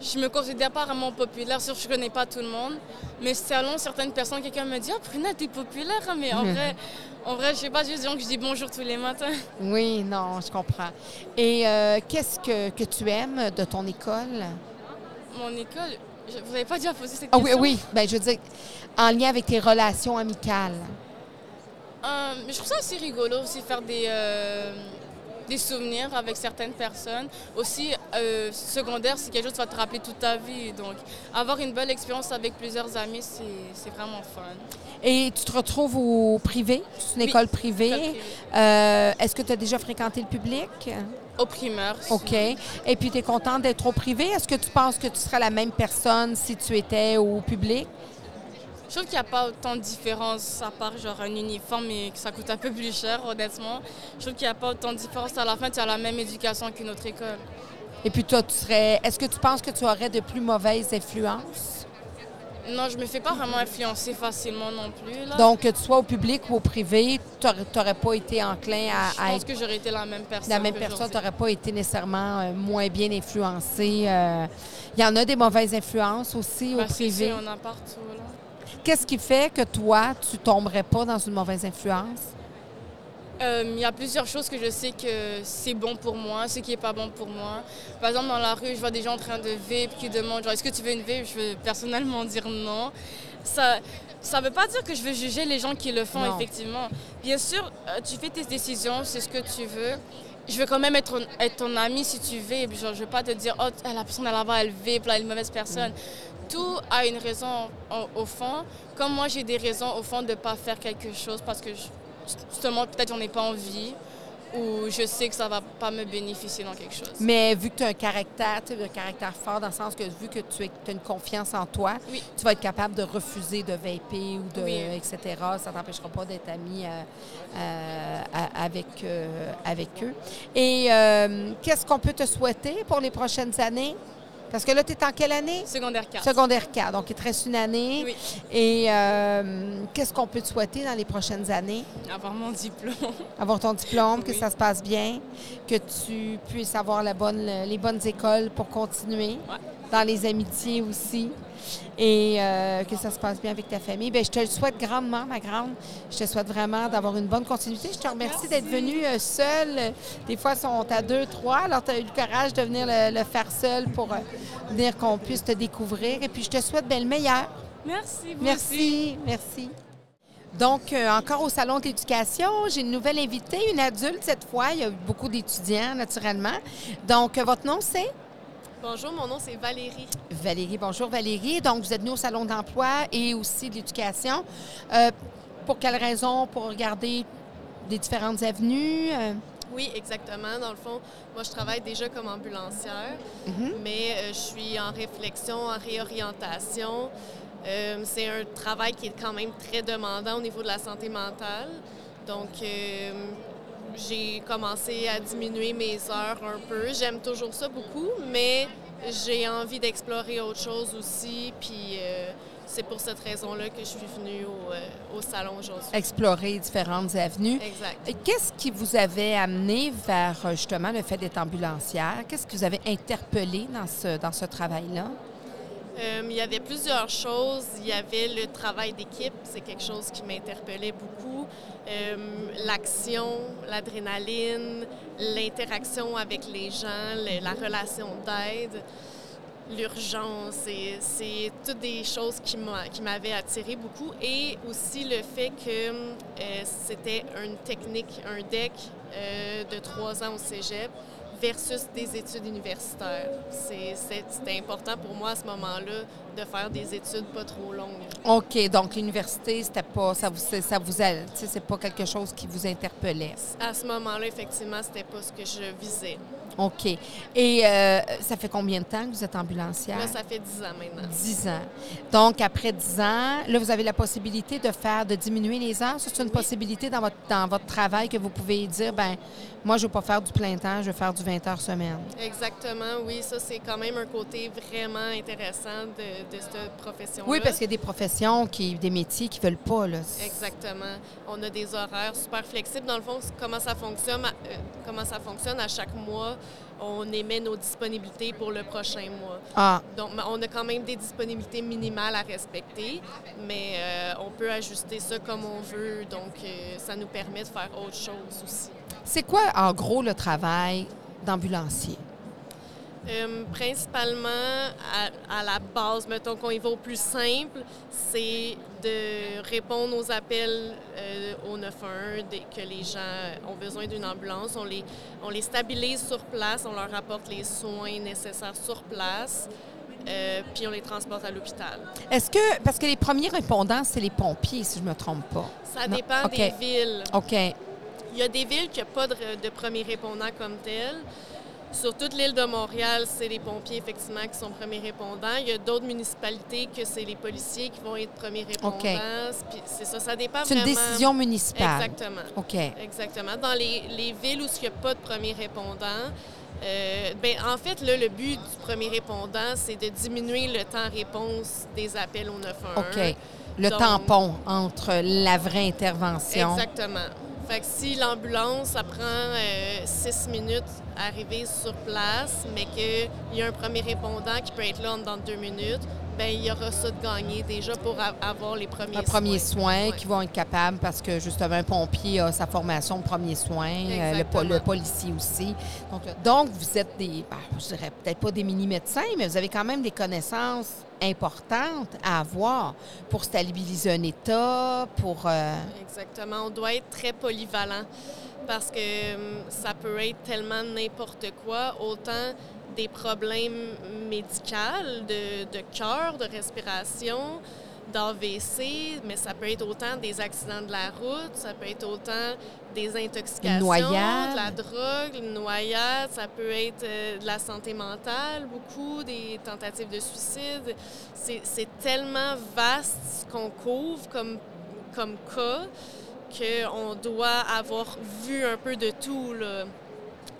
E: je me considère pas vraiment populaire, sûr je connais pas tout le monde. Mais selon certaines personnes, quelqu'un me dit Oh, Pruna, t'es populaire. hein, Mais en
A: Mhm.
E: vrai, en vrai, je sais pas, juste gens que je dis bonjour tous les matins.
A: Oui, non, je comprends. Et euh, qu'est-ce que, que tu aimes de ton école?
E: Mon école, je- vous n'avez pas déjà posé cette
A: Ah oui,
E: question?
A: oui. Ben, je veux dire, en lien avec tes relations amicales.
E: Euh, je trouve ça aussi rigolo, aussi faire des, euh, des souvenirs avec certaines personnes. Aussi, euh, secondaire, c'est quelque chose qui va te rappeler toute ta vie. Donc, avoir une belle expérience avec plusieurs amis, c'est vraiment fun.
A: Et tu te retrouves au privé? C'est une
E: Oui,
A: école privée.
E: École privée.
A: Euh, Est-ce que tu as déjà fréquenté le public?
E: Au primaire.
A: OK. Et puis, tu es contente d'être au privé? Est-ce que tu penses que tu serais la même personne si tu étais au public?
E: Je trouve qu'il n'y a pas autant de différence à part genre un uniforme et que ça coûte un peu plus cher, honnêtement. Je trouve qu'il n'y a pas autant de différence. À la fin, tu as la même éducation qu'une autre école.
A: Et puis, toi, tu serais. Est-ce que tu penses que tu aurais de plus mauvaises influences?
E: Non, je me fais pas vraiment influencer facilement non plus. Là.
A: Donc, que tu sois au public ou au privé, tu n'aurais pas été enclin à,
E: je
A: à
E: pense
A: être
E: que j'aurais été la même personne.
A: la même personne, tu n'aurais pas été nécessairement euh, moins bien influencé. euh. Il y en a des mauvaises influences aussi
E: Ben,
A: au privé.
E: sûr, on en a partout. Là.
A: Qu'est-ce qui fait que toi, tu tomberais pas dans une mauvaise influence?
E: Euh, Il y a plusieurs choses que je sais que c'est bon pour moi, ce qui n'est pas bon pour moi. Par exemple, dans la rue, je vois des gens en train de vape qui demandent genre, est-ce que tu veux une vape Je veux personnellement dire non. Ça ne veut pas dire que je veux juger les gens qui le font,
A: Non.
E: effectivement. Bien sûr, euh, tu fais tes décisions, c'est ce que tu veux. Je veux quand même être, ton- être ton ami si tu veux. Genre, je ne veux pas te dire, oh, la personne là-bas, elle vape, là, elle est une mauvaise personne. Tout a une raison au, au fond. Comme moi, j'ai des raisons au fond de ne pas faire quelque chose parce que je- justement, peut-être j'en ai pas envie ou je sais que ça va pas me bénéficier dans quelque chose.
A: Mais vu que tu as un caractère, tu sais, un caractère fort, dans le sens que vu que tu as une confiance en toi,
E: Oui.
A: tu vas être capable de refuser de vaper ou de
E: Oui.
A: etc. Ça ne t'empêchera pas d'être ami euh, euh, avec, euh, avec eux. Et euh, qu'est-ce qu'on peut te souhaiter pour les prochaines années? Parce que là, tu es en quelle année?
E: Secondaire 4.
A: Secondaire 4, donc il te reste une année.
E: Oui.
A: Et euh, qu'est-ce qu'on peut te souhaiter dans les prochaines années?
E: Avoir mon diplôme.
A: Avoir ton diplôme, que ça se passe bien, que tu puisses avoir la bonne, les bonnes écoles pour continuer,
E: Ouais.
A: Dans les amitiés aussi, et euh, que ça se passe bien avec ta famille. Bien, je te le souhaite grandement, ma grande. Je te souhaite vraiment d'avoir une bonne continuité. Je te remercie d'être venue euh, seule. Des fois, ils sont à deux, trois. Alors, tu as eu le courage de venir le, le faire seule pour euh, venir qu'on puisse te découvrir. Et puis, je te souhaite bien le meilleur.
E: Merci. vous aussi.
A: Merci, merci. Donc, euh, encore au Salon de l'éducation, j'ai une nouvelle invitée, une adulte cette fois. Il y a eu beaucoup d'étudiants, naturellement. Donc, euh, votre nom, c'est?
F: Bonjour, mon nom c'est Valérie.
A: Valérie. Bonjour, Valérie. Donc, vous êtes venue au Salon d'emploi et aussi de l'éducation. Euh, pour quelle raison? Pour regarder des différentes avenues? euh,
F: Oui, exactement. Dans le fond, moi je travaille déjà comme ambulancière,
A: mhm.
F: mais euh, je suis en réflexion, en réorientation. Euh, c'est un travail qui est quand même très demandant au niveau de la santé mentale. Donc, euh, j'ai commencé à diminuer mes heures un peu. J'aime toujours ça beaucoup, mais j'ai envie d'explorer autre chose aussi. Puis euh, c'est pour cette raison-là que je suis venue au, euh, au salon aujourd'hui.
A: Explorer différentes avenues.
F: Exact.
A: Qu'est-ce qui vous avait amené vers euh, justement le fait d'être ambulancière? Qu'est-ce qui vous avait interpellé dans ce, dans ce travail-là?
F: Euh, il y avait plusieurs choses. Il y avait le travail d'équipe, c'est quelque chose qui m'interpellait beaucoup. Euh, L'action, l'adrénaline, l'interaction avec les gens, la relation d'aide, l'urgence, c'est- toutes des choses qui m'a- qui m'avaient attiré beaucoup. Et aussi le fait que euh, c'était une technique, un deck de trois ans au cégep versus des études universitaires. C'était important pour moi à ce moment-là de faire des études pas trop longues.
A: OK, donc l'université, c'était pas ça vous ça vous c'est pas quelque chose qui vous interpellait?
F: À ce moment-là, effectivement, c'était pas ce que je visais.
A: OK. Et euh, ça fait combien de temps que vous êtes ambulancière?
F: Là, ça fait dix ans maintenant.
A: 10 ans. Donc, après 10 ans, là, vous avez la possibilité de faire, de diminuer les heures. C'est une possibilité dans votre, dans votre travail que vous pouvez dire, ben moi, je ne veux pas faire du plein temps, je veux faire du 20 heures semaine.
F: Exactement, oui. Ça, c'est quand même un côté vraiment intéressant de, de cette profession-là.
A: Oui, parce qu'il y a des professions, qui, des métiers qui ne veulent pas. Là.
F: Exactement. On a des horaires super flexibles. Dans le fond, comment ça fonctionne, à- euh, comment ça fonctionne à chaque mois, on émet nos disponibilités pour le prochain mois.
A: Ah,
F: Donc, on a quand même des disponibilités minimales à respecter, mais euh, on peut ajuster ça comme on veut. Donc, euh, ça nous permet de faire autre chose aussi.
A: C'est quoi, en gros, le travail d'ambulancier?
F: Euh, principalement, à, à la base, mettons qu'on y va au plus simple, c'est de répondre aux appels euh, au 911 dès que les gens ont besoin d'une ambulance. On les, on les stabilise sur place, on leur apporte les soins nécessaires sur place, euh, puis on les transporte à l'hôpital.
A: Est-ce que, parce que les premiers répondants, c'est les pompiers, si je ne me trompe pas.
F: Ça
A: Non,
F: dépend des villes.
A: OK.
F: Il y a des villes qui n'ont pas de, de premiers répondants comme tel. Sur toute l'île de Montréal, c'est les pompiers, effectivement, qui sont premiers répondants. Il y a d'autres municipalités que c'est les policiers qui vont être premiers répondants. C'est ça, ça dépend
A: C'est une
F: vraiment.
A: décision municipale.
F: Exactement.
A: OK.
F: Exactement. Dans les, les villes où il n'y a pas de premier répondant, euh, ben, en fait, là, le but du premier répondant, c'est de diminuer le temps-réponse des appels au 911.
A: OK. Le
F: Donc-
A: tampon entre la vraie intervention.
F: Exactement. Si l'ambulance, prend euh, six minutes à arriver sur place, mais qu'il y a un premier répondant qui peut être là en dans deux minutes, ben il y aura ça de gagné déjà pour avoir les premiers
A: Un premier soin
F: Ouais.
A: qui vont être capables parce que justement un pompier a sa formation de premier soin, euh, le, policier aussi. Donc, euh, donc vous êtes des, ben, je dirais peut-être pas des mini-médecins, mais vous avez quand même des connaissances importantes à avoir pour stabiliser un état, pour... euh,
F: Exactement. On doit être très polyvalent parce que hum, ça peut être tellement n'importe quoi, autant des problèmes médicaux, de, de cœur, de respiration, d'AVC, mais ça peut être autant des accidents de la route, ça peut être autant des intoxications, de la drogue, une noyade, ça peut être euh, de la santé mentale, beaucoup des tentatives de suicide. C'est c'est tellement vaste ce qu'on couvre comme, comme cas qu'on doit avoir vu un peu de tout là,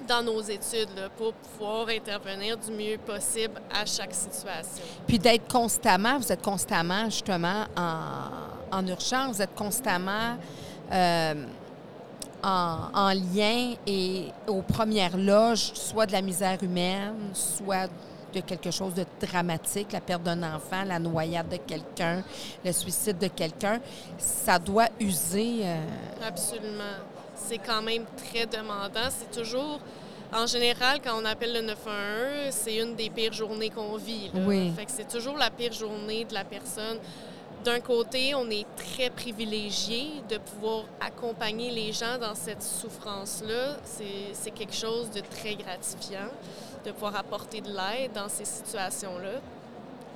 F: dans nos études là, pour pouvoir intervenir du mieux possible à chaque situation.
A: Puis d'être constamment, vous êtes constamment justement en, en urgence, vous êtes constamment euh, en, en lien et aux premières loges, soit de la misère humaine, soit de quelque chose de dramatique, la perte d'un enfant, la noyade de quelqu'un, le suicide de quelqu'un, ça doit user. euh,
F: Absolument. C'est quand même très demandant. C'est toujours, en général, quand on appelle le 911, c'est une des pires journées qu'on vit. là.
A: Oui.
F: Fait que c'est toujours la pire journée de la personne. D'un côté, on est très privilégié de pouvoir accompagner les gens dans cette souffrance-là. C'est quelque chose de très gratifiant de pouvoir apporter de l'aide dans ces situations-là.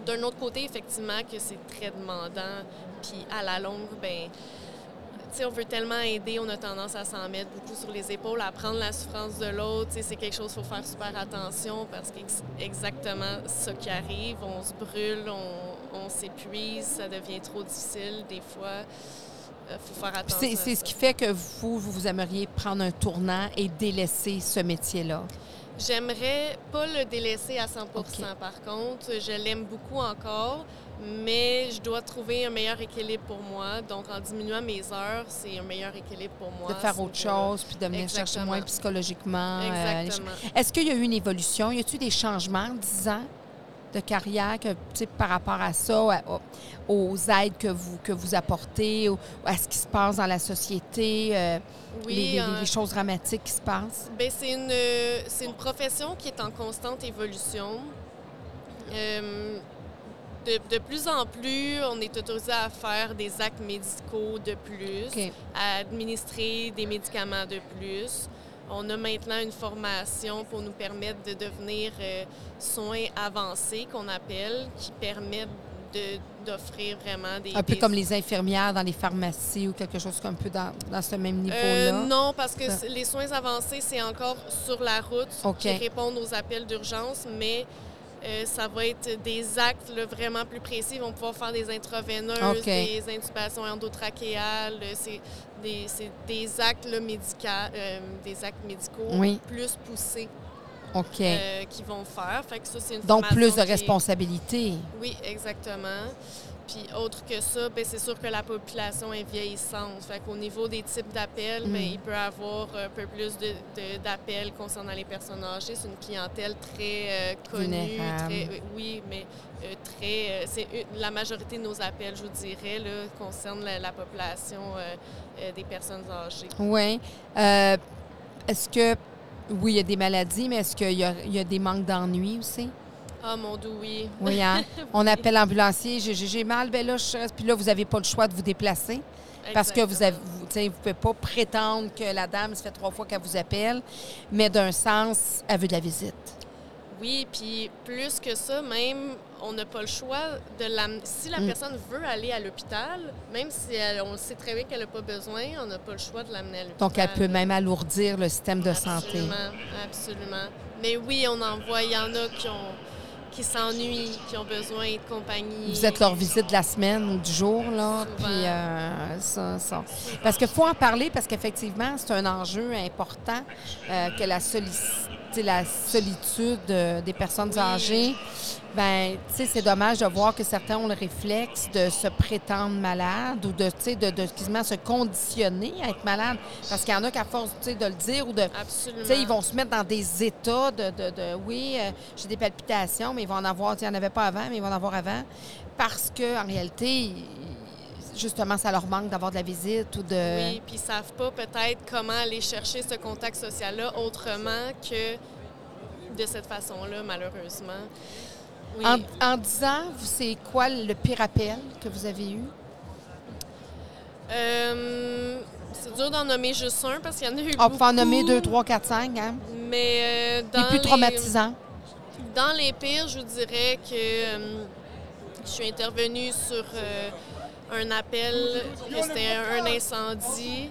F: D'un autre côté, effectivement, que c'est très demandant, puis à la longue, ben on veut tellement aider, on a tendance à s'en mettre beaucoup sur les épaules, à prendre la souffrance de l'autre. C'est quelque chose qu'il faut faire super attention parce que c'est exactement ce qui arrive. On se brûle, on, on s'épuise, ça devient trop difficile des fois. Il faut faire attention.
A: c'est ce qui fait que vous, vous aimeriez prendre un tournant et délaisser ce métier-là?
F: J'aimerais pas le délaisser à 100
A: OK.
F: Par contre, je l'aime beaucoup encore, mais je dois trouver un meilleur équilibre pour moi. Donc, en diminuant mes heures, c'est un meilleur équilibre pour moi.
A: de faire autre chose, puis de venir chercher moins psychologiquement. euh,
F: Exactement.
A: Est-ce qu'il y a eu une évolution? Y a-t-il des changements en 10 ans de carrière que, par rapport à ça, aux aides que vous, que vous apportez, à ce qui se passe dans la société, euh,
F: Oui,
A: les, les-
F: euh,
A: les choses dramatiques qui se passent?
F: Ben, c'est une, c'est une profession qui est en constante évolution. De, de plus en plus, on est autorisé à faire des actes médicaux de plus, à administrer des médicaments de plus. On a maintenant une formation pour nous permettre de devenir euh, soins avancés, qu'on appelle, qui permettent de- d'offrir vraiment des...
A: Un peu
F: des-
A: comme les infirmières dans les pharmacies ou quelque chose comme un peu dans, dans ce même niveau-là?
F: Euh, non, parce que les soins avancés, c'est encore sur la route qui répondent aux appels d'urgence, mais euh, ça va être des actes là, vraiment plus précis. Ils vont pouvoir faire des intraveineuses, des intubations endotrachéales. euh, C'est des, actes là, médica- euh, des actes médicaux
A: Oui.
F: plus poussés
A: OK.
F: euh, qu'ils vont faire. Fait que ça, c'est une
A: Donc, plus de
F: est-
A: responsabilité.
F: oui, exactement. Puis autre que ça, ben, c'est sûr que la population est vieillissante. Fait qu'au niveau des types d'appels, ben,
A: Mm.
F: il peut y avoir un peu plus de- de- d'appels concernant les personnes âgées. C'est une clientèle très euh, connue. Très, euh, oui, mais euh, très. euh, c'est la majorité de nos appels, je vous dirais, là, concernent la, la population des personnes âgées.
A: Oui. Est-ce que, oui, il y a des maladies, mais est-ce qu'il y y a des manques d'ennui aussi?
F: Ah, mon doux, oui.
A: Oui, hein? [laughs] On appelle l'ambulancier, j'ai- mal, ben là, je reste. Puis là, vous n'avez pas le choix de vous déplacer parce que vous avez, vous, vous pouvez pas prétendre que la dame, ça fait trois fois qu'elle vous appelle, mais d'un sens, elle veut de la visite.
F: Oui, puis plus que ça, même, on n'a pas le choix de l'amener. Si la
A: Mm.
F: personne veut aller à l'hôpital, même si elle- on sait très bien qu'elle n'a pas besoin, on n'a pas le choix de l'amener à l'hôpital.
A: Donc, elle peut même alourdir le système de santé.
F: Absolument, absolument. Mais oui, on en voit, il y en a qui ont qui s'ennuient, qui ont besoin de compagnie.
A: Vous êtes leur visite de la semaine ou du jour, là. Puis, euh, ça, ça. Parce qu'il faut en parler, parce qu'effectivement, c'est un enjeu important euh, que la, la solitude euh, des personnes
F: Oui.
A: âgées. Ben, tu sais, c'est dommage de voir que certains ont le réflexe de se prétendre malade ou de, tu sais, de, de quasiment se conditionner à être malade. Parce qu'il y en a qu'à force, tu sais, de le dire ou de,
F: Absolument.
A: tu sais, ils vont se mettre dans des états de, de, de- oui, euh, j'ai des palpitations, mais ils vont en avoir, tu sais, il n'y en avait pas avant, mais ils vont en avoir avant. Parce qu'en réalité, justement, ça leur manque d'avoir de la visite ou de.
F: Oui, puis ils savent pas peut-être comment aller chercher ce contact social-là autrement que de cette façon-là, malheureusement. Oui.
A: En, en 10 ans, c'est quoi le pire appel que vous avez eu?
F: Euh, c'est dur d'en nommer juste un parce qu'il y en a eu
A: On peut en nommer
F: beaucoup,
A: 2, 3, 4, 5, hein?
F: Mais euh, dans
A: Les plus traumatisants.
F: Dans les pires, je vous dirais que euh, je suis intervenue sur un appel, que c'était un, un incendie.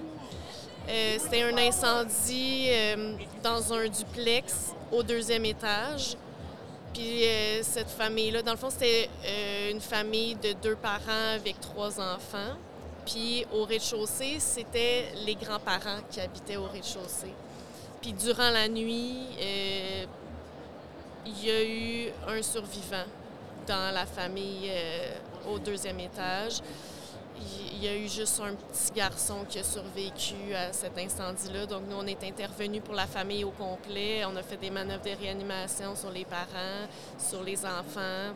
F: C'était un incendie dans un duplex au deuxième étage. Puis euh, cette famille-là, dans le fond, c'était euh, une famille de deux parents avec trois enfants. Puis au rez-de-chaussée, c'était les grands-parents qui habitaient au rez-de-chaussée. Puis durant la nuit, euh, il y a eu un survivant dans la famille au deuxième étage. Il- y a eu juste un petit garçon qui a survécu à cet incendie-là. Donc, nous, on est intervenus pour la famille au complet. On a fait des manœuvres de réanimation sur les parents, sur les enfants.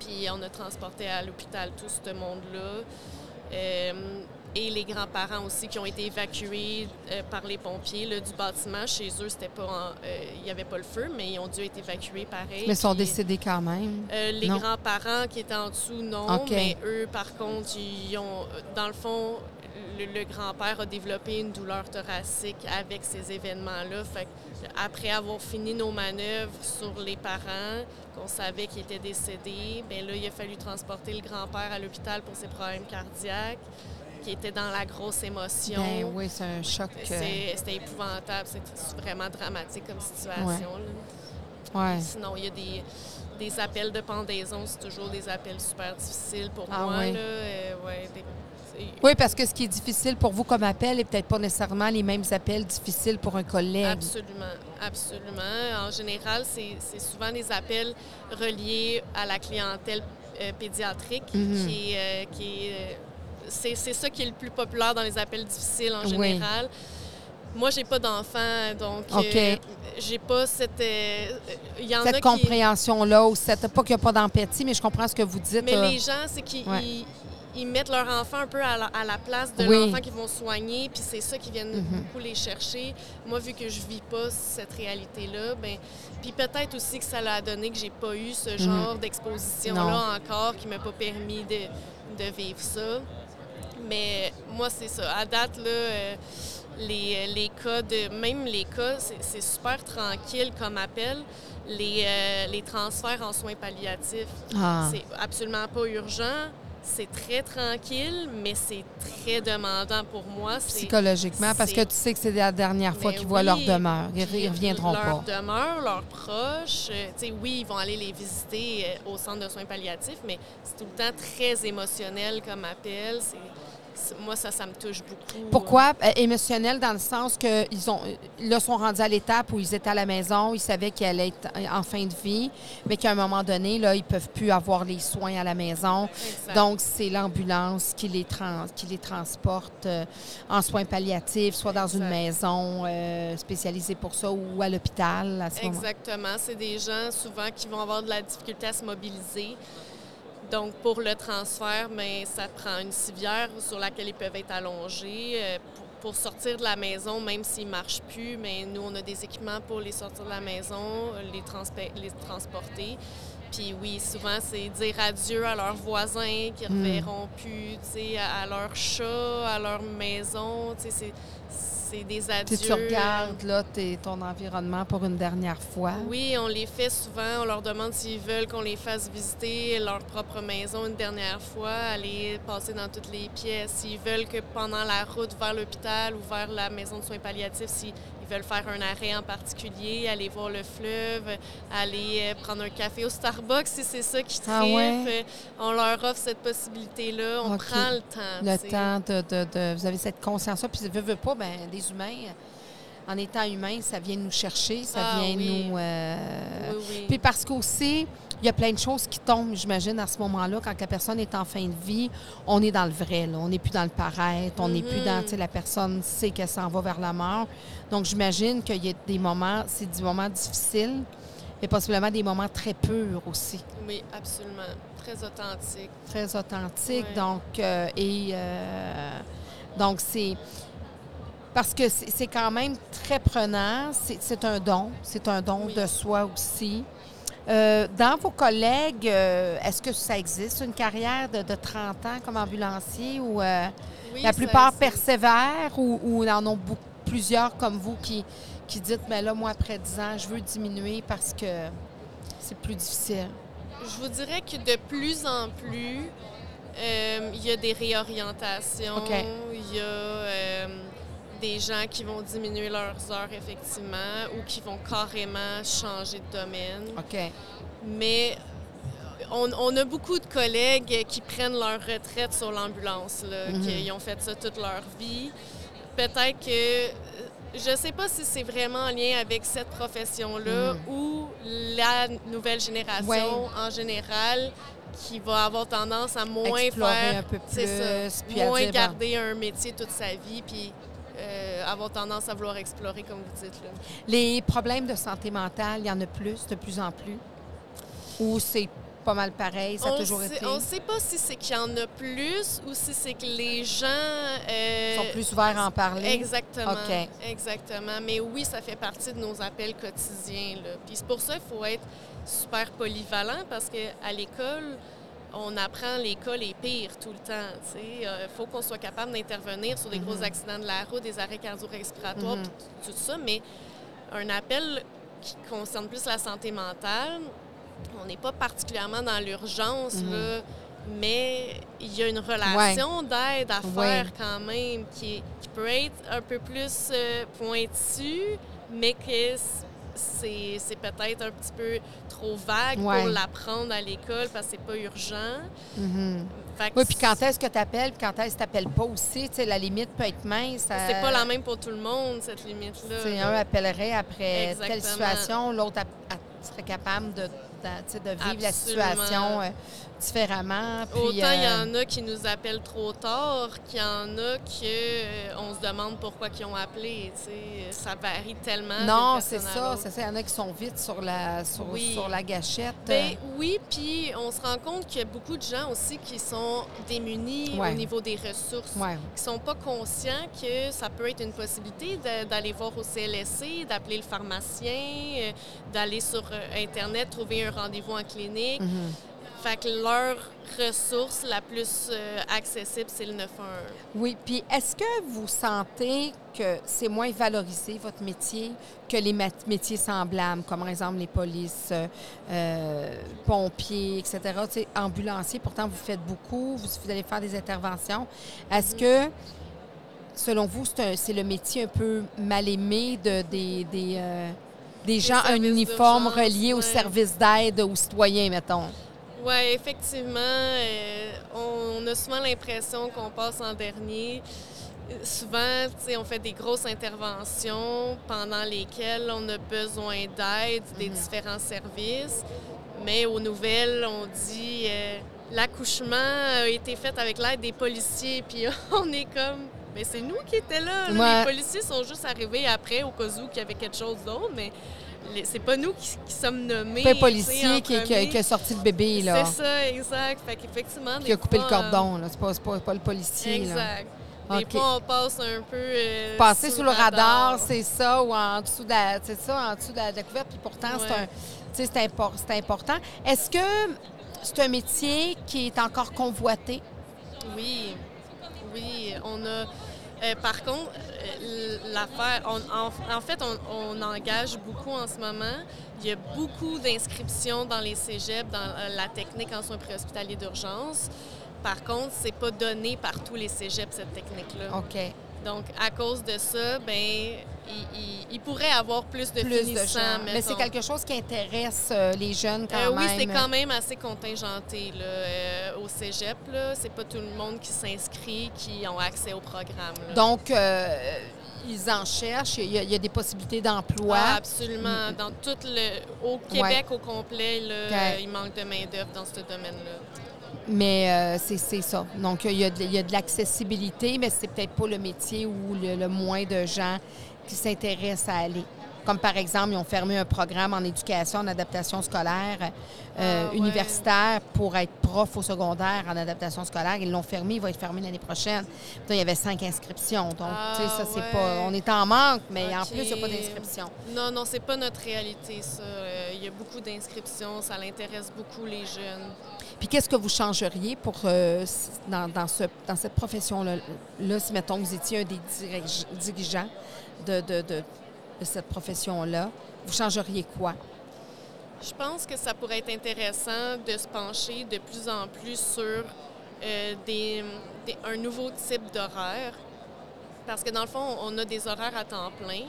F: Puis, on a transporté à l'hôpital tout ce monde-là. Euh, et les grands-parents aussi qui ont été évacués euh, par les pompiers là, du bâtiment. Chez eux, c'était pas en- euh, il n'y avait pas le feu, mais ils ont dû être évacués pareil.
A: Mais ils sont décédés quand même.
F: euh, les grands-parents qui étaient en dessous, non. Mais eux, par contre, ils ont, dans le fond, le, le grand-père a développé une douleur thoracique avec ces événements-là. Fait après avoir fini nos manœuvres sur les parents, qu'on savait qu'ils étaient décédés, bien là, il a fallu transporter le grand-père à l'hôpital pour ses problèmes cardiaques, qui était dans la grosse émotion.
A: Ben oui, c'est un choc. euh,
F: C'était épouvantable. C'était vraiment dramatique comme situation.
A: ouais.
F: Sinon, il y a des, des appels de pendaison. C'est toujours des appels super difficiles pour
A: Ah
F: moi.
A: oui.
F: Là. Euh, ouais, des- c'est-
A: Oui, parce que ce qui est difficile pour vous comme appel n'est peut-être pas nécessairement les mêmes appels difficiles pour un collègue.
F: Absolument, absolument. En général, c'est souvent des appels reliés à la clientèle euh, pédiatrique
A: Mhm.
F: qui est... euh, qui est, euh, c'est c'est ça qui est le plus populaire dans les appels difficiles en
A: Oui.
F: général. Moi, j'ai pas d'enfant, donc
A: OK.
F: euh, j'ai pas cette... euh, y en
A: Cette
F: qui...
A: compréhension-là, ou cette, pas qu'il n'y a pas d'empathie, mais je comprends ce que vous dites.
F: Mais
A: euh,
F: les gens, c'est qu'ils
A: ouais.
F: ils- mettent leur enfant un peu à la, à la place de
A: Oui.
F: l'enfant qu'ils vont soigner, puis c'est ça qui viennent
A: Mhm.
F: beaucoup les chercher. Moi, vu que je vis pas cette réalité-là, ben, puis peut-être aussi que ça l'a donné que j'ai pas eu ce genre d'exposition-là encore qui m'a pas permis de, de vivre ça. Mais moi, c'est ça. À date, là, euh, les, les cas de. Même les cas, c'est super tranquille comme appel. Les, euh, les transferts en soins palliatifs,
A: Ah.
F: c'est absolument pas urgent. C'est très tranquille, mais c'est très demandant pour moi.
A: Psychologiquement, parce que tu sais que c'est la dernière fois
F: Mais
A: qu'ils voient leur demeure. Ils ne reviendront
F: leur
A: pas.
F: demeure, leurs proches, euh, oui, ils vont aller les visiter euh, au centre de soins palliatifs, mais c'est tout le temps très émotionnel comme appel. C'est- moi, ça, ça me touche beaucoup.
A: Pourquoi? Euh, émotionnel dans le sens que ils ont là sont rendus à l'étape où ils étaient à la maison, ils savaient qu'ils allaient être en fin de vie, mais qu'à un moment donné, là, ils peuvent plus avoir les soins à la maison.
F: Exact.
A: Donc, c'est l'ambulance qui les, trans- qui les transporte euh, en soins palliatifs, soit dans une maison euh, spécialisée pour ça ou à l'hôpital à ce moment.
F: Exactement. C'est des gens souvent qui vont avoir de la difficulté à se mobiliser. Donc, pour le transfert, mais ça prend une civière sur laquelle ils peuvent être allongés. euh, pour, sortir de la maison, même s'ils ne marchent plus, mais nous, on a des équipements pour les sortir de la maison, les, transporter. Puis oui, souvent, c'est dire adieu à leurs voisins qui ne
A: Mm.
F: reverront plus, à, leur chat, à leur maison. C'est- c'est des
A: Tu
F: adieux.
A: tu regardes là, ton environnement pour une dernière fois.
F: Oui, on les fait souvent. On leur demande s'ils veulent qu'on les fasse visiter leur propre maison une dernière fois, aller passer dans toutes les pièces. S'ils veulent que pendant la route vers l'hôpital ou vers la maison de soins palliatifs, s'ils veulent faire un arrêt en particulier, aller voir le fleuve, aller euh, prendre un café au Starbucks, si c'est ça qui
A: Ah ouais?
F: euh, on leur offre cette possibilité-là. On prend le temps.
A: Le temps de, de- de- Vous avez cette conscience-là. Puis, veut, veut pas, ben, des humains, en étant humains, ça vient nous chercher, ça
F: Ah
A: vient
F: oui.
A: nous. euh,
F: Oui, oui.
A: Puis parce qu'aussi, il y a plein de choses qui tombent, j'imagine, à ce moment-là, quand la personne est en fin de vie, on est dans le vrai, là. On n'est plus dans le paraître, on n'est plus dans,
F: Mhm.
A: tu sais, la personne sait qu'elle s'en va vers la mort. Donc, j'imagine qu'il y a des moments, c'est des moments difficiles, mais possiblement des moments très purs aussi,
F: Oui, absolument. Très authentique.
A: très authentiques.
F: Ouais.
A: Donc, euh, et euh, donc, c'est. Parce que c'est quand même très prenant. C'est c'est un don. C'est un don
F: Oui.
A: de soi aussi. Euh, dans vos collègues, euh, est-ce que ça existe, une carrière de, de 30 ans comme ambulancier ou euh,
F: Oui,
A: la plupart persévèrent ou, ou en ont beaucoup, plusieurs comme vous qui, qui dites, mais là, moi, après 10 ans, je veux diminuer parce que c'est plus difficile?
F: Je vous dirais que de plus en plus, il y a des réorientations. Il y a des gens qui vont diminuer leurs heures, effectivement, ou qui vont carrément changer de domaine.
A: OK.
F: Mais on, on a beaucoup de collègues qui prennent leur retraite sur l'ambulance, là,
A: Mhm.
F: qui ont fait ça toute leur vie. Peut-être que je ne sais pas si c'est vraiment en lien avec cette profession-là
A: Mhm.
F: ou la nouvelle génération
A: Ouais.
F: en général qui va avoir tendance à moins
A: Explorer
F: faire,
A: un peu
F: c'est ça,
A: puis
F: moins
A: bon,
F: garder un métier toute sa vie, puis euh, avoir tendance à vouloir explorer, comme vous dites. Là.
A: Les problèmes de santé mentale, il y en a plus, de plus en plus? Ou c'est pas mal pareil, ça a
F: on
A: toujours
F: sait,
A: été?
F: On ne sait pas si c'est qu'il y en a plus ou si c'est que les gens... euh,
A: Ils sont plus ouverts à en parler?
F: Exactement. Exactement. Mais oui, ça fait partie de nos appels quotidiens. Là. Puis c'est pour ça qu'il faut être super polyvalent parce qu'à l'école, on apprend les cas les pires tout le temps. Il faut qu'on soit capable d'intervenir sur des
A: Mhm.
F: gros accidents de la route, des arrêts cardio-respiratoires,
A: Mhm.
F: tout ça. Mais un appel qui concerne plus la santé mentale, on n'est pas particulièrement dans l'urgence,
A: Mhm.
F: mais il y a une relation d'aide à
A: Ouais.
F: faire quand même qui, est- qui peut être un peu plus euh, pointue, mais que c'est peut-être un petit peu trop vague
A: Ouais.
F: pour l'apprendre à l'école parce que c'est pas urgent.
A: Mhm.
F: Que
A: Oui, puis quand est-ce que tu appelles, quand est-ce que tu n'appelles pas aussi? Tu sais, la limite peut être mince.
F: c'est
A: euh,
F: pas la même pour tout le monde, cette limite-là.
A: Un appellerait après telle situation, l'autre serait capable de, vivre la situation euh, différemment. Puis,
F: Autant il y
A: euh,
F: en a qui nous appellent trop tard qu'il y en a que euh, on se demande pourquoi ils ont appelé. Ça varie tellement.
A: Non, c'est ça. C'est ça. Il y en a qui sont vite sur la, sur,
F: Oui.
A: sur la gâchette.
F: Ben, oui, puis on se rend compte qu'il y a beaucoup de gens aussi qui sont démunis
A: Ouais.
F: au niveau des ressources,
A: Ouais.
F: qui sont pas conscients que ça peut être une possibilité d'aller voir au CLSC, d'appeler le pharmacien, euh, d'aller sur Internet, trouver un rendez-vous en clinique.
A: Mhm.
F: Fait que leur ressource la plus euh, accessible, c'est le 911.
A: Oui, puis est-ce que vous sentez que c'est moins valorisé, votre métier, que les métiers semblables, comme par exemple les polices, euh, euh, pompiers, etc., tu sais, ambulanciers, pourtant vous faites beaucoup, vous, vous allez faire des interventions. Est-ce que, selon vous, c'est le métier un peu mal aimé de, des, des, euh, des gens
F: services
A: uniforme
F: d'urgence,
A: relié au service d'aide aux citoyens, mettons?
F: Oui, effectivement. euh, on a souvent l'impression qu'on passe en dernier. Souvent, on fait des grosses interventions pendant lesquelles on a besoin d'aide des
A: Mhm.
F: différents services. Mais aux nouvelles, on dit euh, l'accouchement a été fait avec l'aide des policiers. Puis [laughs] on est comme, mais c'est nous qui étions là.
A: Ouais.
F: Les policiers sont juste arrivés après au cas où qu'il y avait quelque chose d'autre, mais c'est pas nous qui, qui sommes nommés.
A: Pas un
F: tu sais,
A: policier qui, qui a-
F: premier.
A: qui a sorti le bébé, là.
F: C'est ça, exact. Fait qu'effectivement,
A: Qui a coupé le
F: fois, euh,
A: cordon, là. C'est pas, c'est pas, pas le policier, là.
F: Exact. Des
A: OK.
F: fois, on passe un peu. euh,
A: Passer sous le radar, c'est ça, ou en dessous de la, c'est ça, en dessous de la, de la couverte. Puis pourtant, c'est
F: Ouais.
A: c'est impor- c'est important. Est-ce que c'est un métier qui est encore convoité?
F: Oui, oui, on a. euh, par contre, euh, l'affaire, en, fait, on, on engage beaucoup en ce moment. Il y a beaucoup d'inscriptions dans les cégeps, dans euh, la technique en soins préhospitaliers d'urgence. Par contre, c'est pas donné par tous les cégeps, cette technique-là.
A: OK.
F: Donc, à cause de ça, ben, il, il- il pourrait avoir plus de
A: Plus
F: finissants.
A: Mais c'est quelque chose qui intéresse euh, les jeunes quand
F: Euh,
A: même.
F: oui, c'est quand même assez contingenté là, euh, au cégep. C'est pas tout le monde qui s'inscrit qui ont accès au programme. là.
A: Donc, euh, ils en cherchent. Il y a, il y a des possibilités d'emploi.
F: Ah, absolument. Dans tout le... Au Québec au complet, là, euh, il manque de main-d'œuvre dans ce domaine-là.
A: Mais euh, c'est ça. Donc, il y a de, de l'accessibilité, mais c'est peut-être pas le métier où le, le moins de gens qui s'intéressent à aller. Comme par exemple, ils ont fermé un programme en éducation, en adaptation scolaire euh,
F: Ah, ouais.
A: universitaire pour être prof au secondaire en adaptation scolaire. Ils l'ont fermé, il va être fermé l'année prochaine. Il y avait cinq inscriptions. Donc, tu sais, ça,
F: Ah,
A: c'est
F: ouais.
A: pas. On est en manque, mais en plus, il n'y a pas d'inscription.
F: Non, non, c'est pas notre réalité, ça. Euh, Il y a beaucoup d'inscriptions, ça l'intéresse beaucoup les jeunes.
A: Puis qu'est-ce que vous changeriez pour euh, dans, dans ce, dans cette profession-là, là, si, mettons, vous étiez un des dirige- dirigeants de, de, de- de cette profession-là, vous changeriez quoi?
F: Je pense que ça pourrait être intéressant de se pencher de plus en plus sur euh, des, des- un nouveau type d'horaire. Parce que dans le fond, on a des horaires à temps plein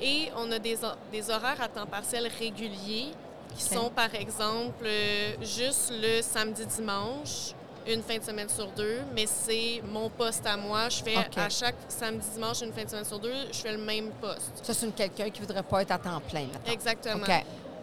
F: et on a des, des horaires à temps partiel réguliers qui sont, par exemple, euh, juste le samedi-dimanche, une fin de semaine sur deux, mais c'est mon poste à moi. Je fais à chaque samedi-dimanche, une fin de semaine sur deux, je fais le même poste.
A: Ça, c'est quelqu'un qui ne voudrait pas être à temps plein.
F: Exactement.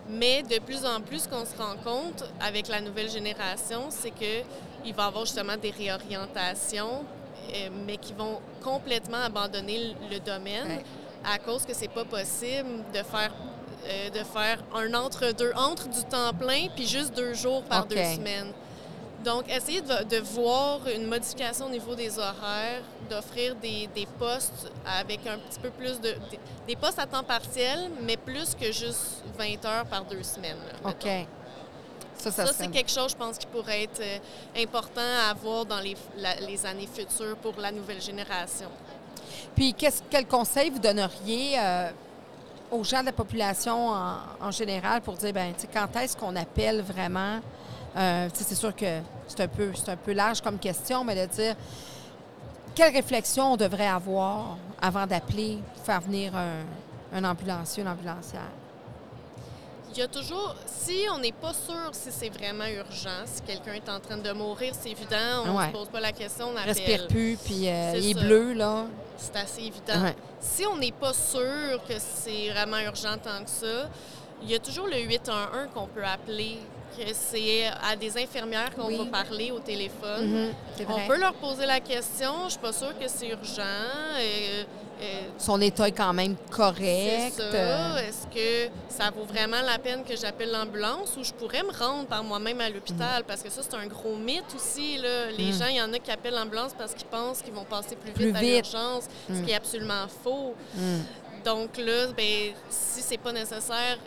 F: Mais de plus en plus, ce qu'on se rend compte avec la nouvelle génération, c'est qu'il va y avoir justement des réorientations, euh, mais qui vont complètement abandonner le, domaine
A: Ouais.
F: à cause que c'est pas possible de faire euh, de faire un entre-deux, entre du temps plein, puis juste deux jours par deux semaines. Donc, essayer de, de voir une modification au niveau des horaires, d'offrir des, des postes avec un petit peu plus de... Des, des postes à temps partiel, mais plus que juste 20 heures par deux semaines. là,
A: OK.
F: mettons.
A: Ça, ça,
F: Ça, c'est quelque chose, je pense, qui pourrait être euh, important à avoir dans les, la- les années futures pour la nouvelle génération.
A: Puis, qu'est-ce, quel conseil vous donneriez euh, aux gens de la population en, en général pour dire, ben, tu sais, quand est-ce qu'on appelle vraiment? Euh, c'est sûr que c'est un, peu, c'est un peu large comme question, mais de dire, quelle réflexion on devrait avoir avant d'appeler, faire venir un, un ambulancier, une ambulancière?
F: Il y a toujours, si on n'est pas sûr si c'est vraiment urgent, si quelqu'un est en train de mourir, c'est évident, on ne
A: Ouais.
F: se pose pas la question, on appelle.
A: Respire plus, puis euh, il est
F: ça.
A: bleu, là.
F: C'est assez évident.
A: Ouais.
F: Si on n'est pas sûr que c'est vraiment urgent tant que ça, il y a toujours le 811 qu'on peut appeler, c'est à des infirmières qu'on
A: Oui.
F: va parler au téléphone.
A: Mhm.
F: On peut leur poser la question, je suis pas sûre que c'est urgent. euh, euh,
A: Son état est quand même correct.
F: c'est
A: euh,
F: ça. Est-ce que ça vaut vraiment la peine que j'appelle l'ambulance ou je pourrais me rendre par moi-même à l'hôpital? Parce que ça, c'est un gros mythe aussi. Là. Les
A: Mm.
F: gens, il y en a qui appellent l'ambulance parce qu'ils pensent qu'ils vont passer plus vite
A: Plus
F: à
A: vite.
F: l'urgence, ce qui est absolument faux. Donc là, ben, si c'est pas nécessaire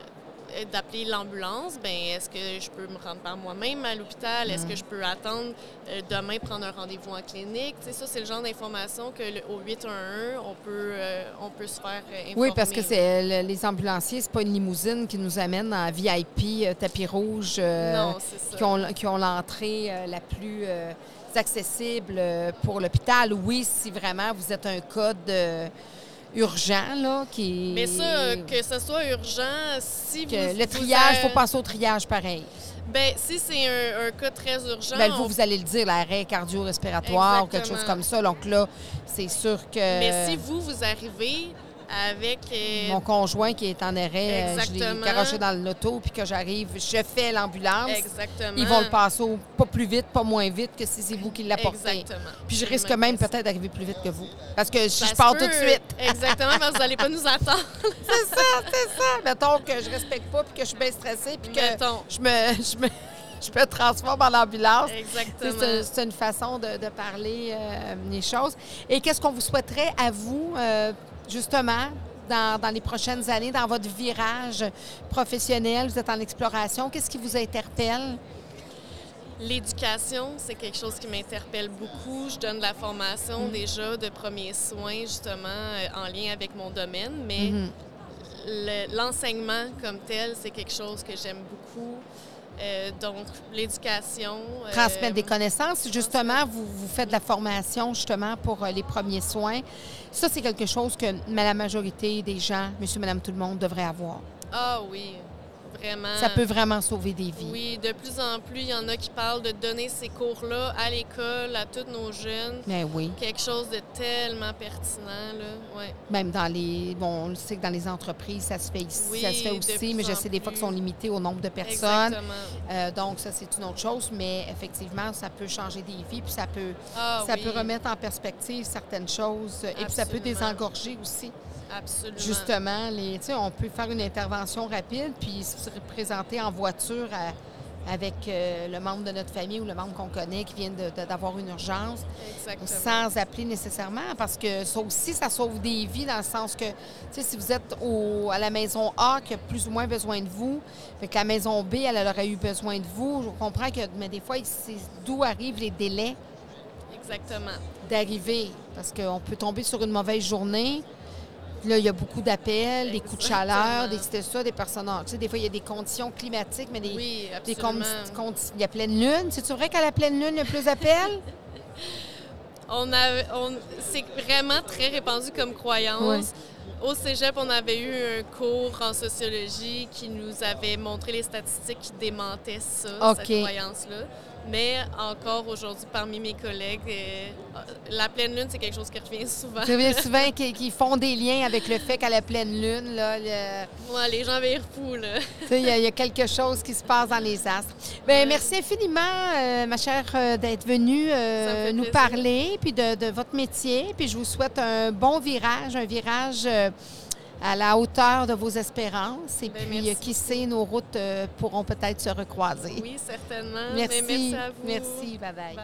F: d'appeler l'ambulance, ben est-ce que je peux me rendre par moi-même à l'hôpital? Est-ce que je peux attendre euh, demain prendre un rendez-vous en clinique? Tu sais, ça, c'est le genre d'information que le- au 811, on peut, euh, on peut se faire euh, informer.
A: Oui, parce que c'est le- les ambulanciers, c'est pas une limousine qui nous amène en VIP, euh, tapis rouge, euh,
F: Non,
A: qui ont, qui ont l'entrée euh, la plus euh, accessible euh, pour l'hôpital. Oui, si vraiment vous êtes un code euh, urgent, là, qui...
F: Mais ça, que ce soit urgent, si
A: que
F: vous...
A: le triage, il faut penser au triage pareil.
F: Ben, si c'est un, un cas très urgent, on-
A: vous, vous allez le dire, l'arrêt cardio-respiratoire ou quelque chose comme ça. Donc là, c'est sûr que
F: mais si vous, vous arrivez avec... euh,
A: mon conjoint qui est en arrêt, euh, je l'ai garoché dans l'auto, puis que j'arrive, je fais l'ambulance.
F: Exactement.
A: Ils vont le passer au- pas plus vite, pas moins vite que si c'est vous qui l'apportez.
F: Exactement.
A: Puis je risque même peut-être d'arriver plus vite que vous. Parce que si je pars
F: peut.
A: tout de suite. [laughs]
F: Exactement, parce que vous n'allez pas nous attendre. [laughs]
A: C'est ça, c'est ça. Mettons que je respecte pas, puis que je suis bien stressée, puis que
F: Mettons.
A: je me, [laughs] je, me, je me transforme en ambulance.
F: Exactement.
A: C'est c'est une façon de, de parler euh, les choses. Et qu'est-ce qu'on vous souhaiterait à vous, euh, justement, dans, dans les prochaines années, dans votre virage professionnel? Vous êtes en exploration. Qu'est-ce qui vous interpelle?
F: L'éducation, c'est quelque chose qui m'interpelle beaucoup. Je donne de la formation déjà de premiers soins, justement, euh, en lien avec mon domaine, mais
A: Mhm.
F: le- l'enseignement comme tel, c'est quelque chose que j'aime beaucoup. Euh, donc, l'éducation. euh,
A: Transmettre des connaissances. Justement, vous, vous faites de la formation, justement, pour euh, les premiers soins. Ça, c'est quelque chose que la majorité des gens, monsieur, madame, tout le monde, devrait avoir.
F: Ah oui, vraiment.
A: Ça peut vraiment sauver des vies.
F: Oui, de plus en plus, il y en a qui parlent de donner ces cours-là à l'école, à tous nos jeunes.
A: Mais oui.
F: Quelque chose de tellement pertinent, là. Ouais.
A: Même dans les. Bon, on le sait que dans les entreprises, ça se fait ici,
F: Oui,
A: ça se fait aussi, mais je sais des fois qu'ils sont limités au nombre de personnes.
F: Exactement.
A: Euh, donc, ça, c'est une autre chose, mais effectivement, ça peut changer des vies, puis ça peut,
F: Ah
A: ça
F: oui,
A: peut remettre en perspective certaines choses, et puis ça peut désengorger aussi.
F: Absolument.
A: Justement, les, on peut faire une intervention rapide, puis se présenter en voiture à- avec euh, le membre de notre famille ou le membre qu'on connaît qui vient d'avoir une urgence,
F: Exactement.
A: sans appeler nécessairement, parce que ça aussi, ça sauve des vies dans le sens que, si vous êtes au- à la maison A qui a plus ou moins besoin de vous, fait que la maison B, elle, elle aurait eu besoin de vous, je comprends que, mais des fois, c'est d'où arrivent les délais
F: Exactement.
A: d'arriver, parce qu'on peut tomber sur une mauvaise journée. Là, il y a beaucoup d'appels, des coups de chaleur, des c'était ça, des personnes. Tu sais, des fois, il y a des conditions climatiques, mais des,
F: Oui,
A: des Il y a pleine lune. C'est-tu vrai qu'à la pleine lune, il y a plus d'appels? [laughs]
F: On a, on, c'est vraiment très répandu comme croyance. Au cégep, on avait eu un cours en sociologie qui nous avait montré les statistiques qui démentaient ça, cette croyance-là. Mais encore aujourd'hui, parmi mes collègues, euh, la pleine lune, c'est quelque chose qui revient souvent.
A: Je reviens souvent [laughs] qui, qui font des liens avec le fait qu'à la pleine lune, là, le-
F: Ouais, les gens virent fous, là.
A: tu sais, il y, a- il y a quelque chose qui se passe dans les astres. Bien,
F: Ouais.
A: merci infiniment, euh, ma chère, euh, d'être venue euh,
F: Ça
A: nous
F: plaisir.
A: parler, puis de, de votre métier. Puis je vous souhaite un bon virage, un virage euh, à la hauteur de vos espérances. Et
F: Ben,
A: puis,
F: merci
A: qui sait, nos routes euh, pourront peut-être se recroiser.
F: Oui, certainement.
A: Merci.
F: Mais merci à vous.
A: Merci.
F: Bye.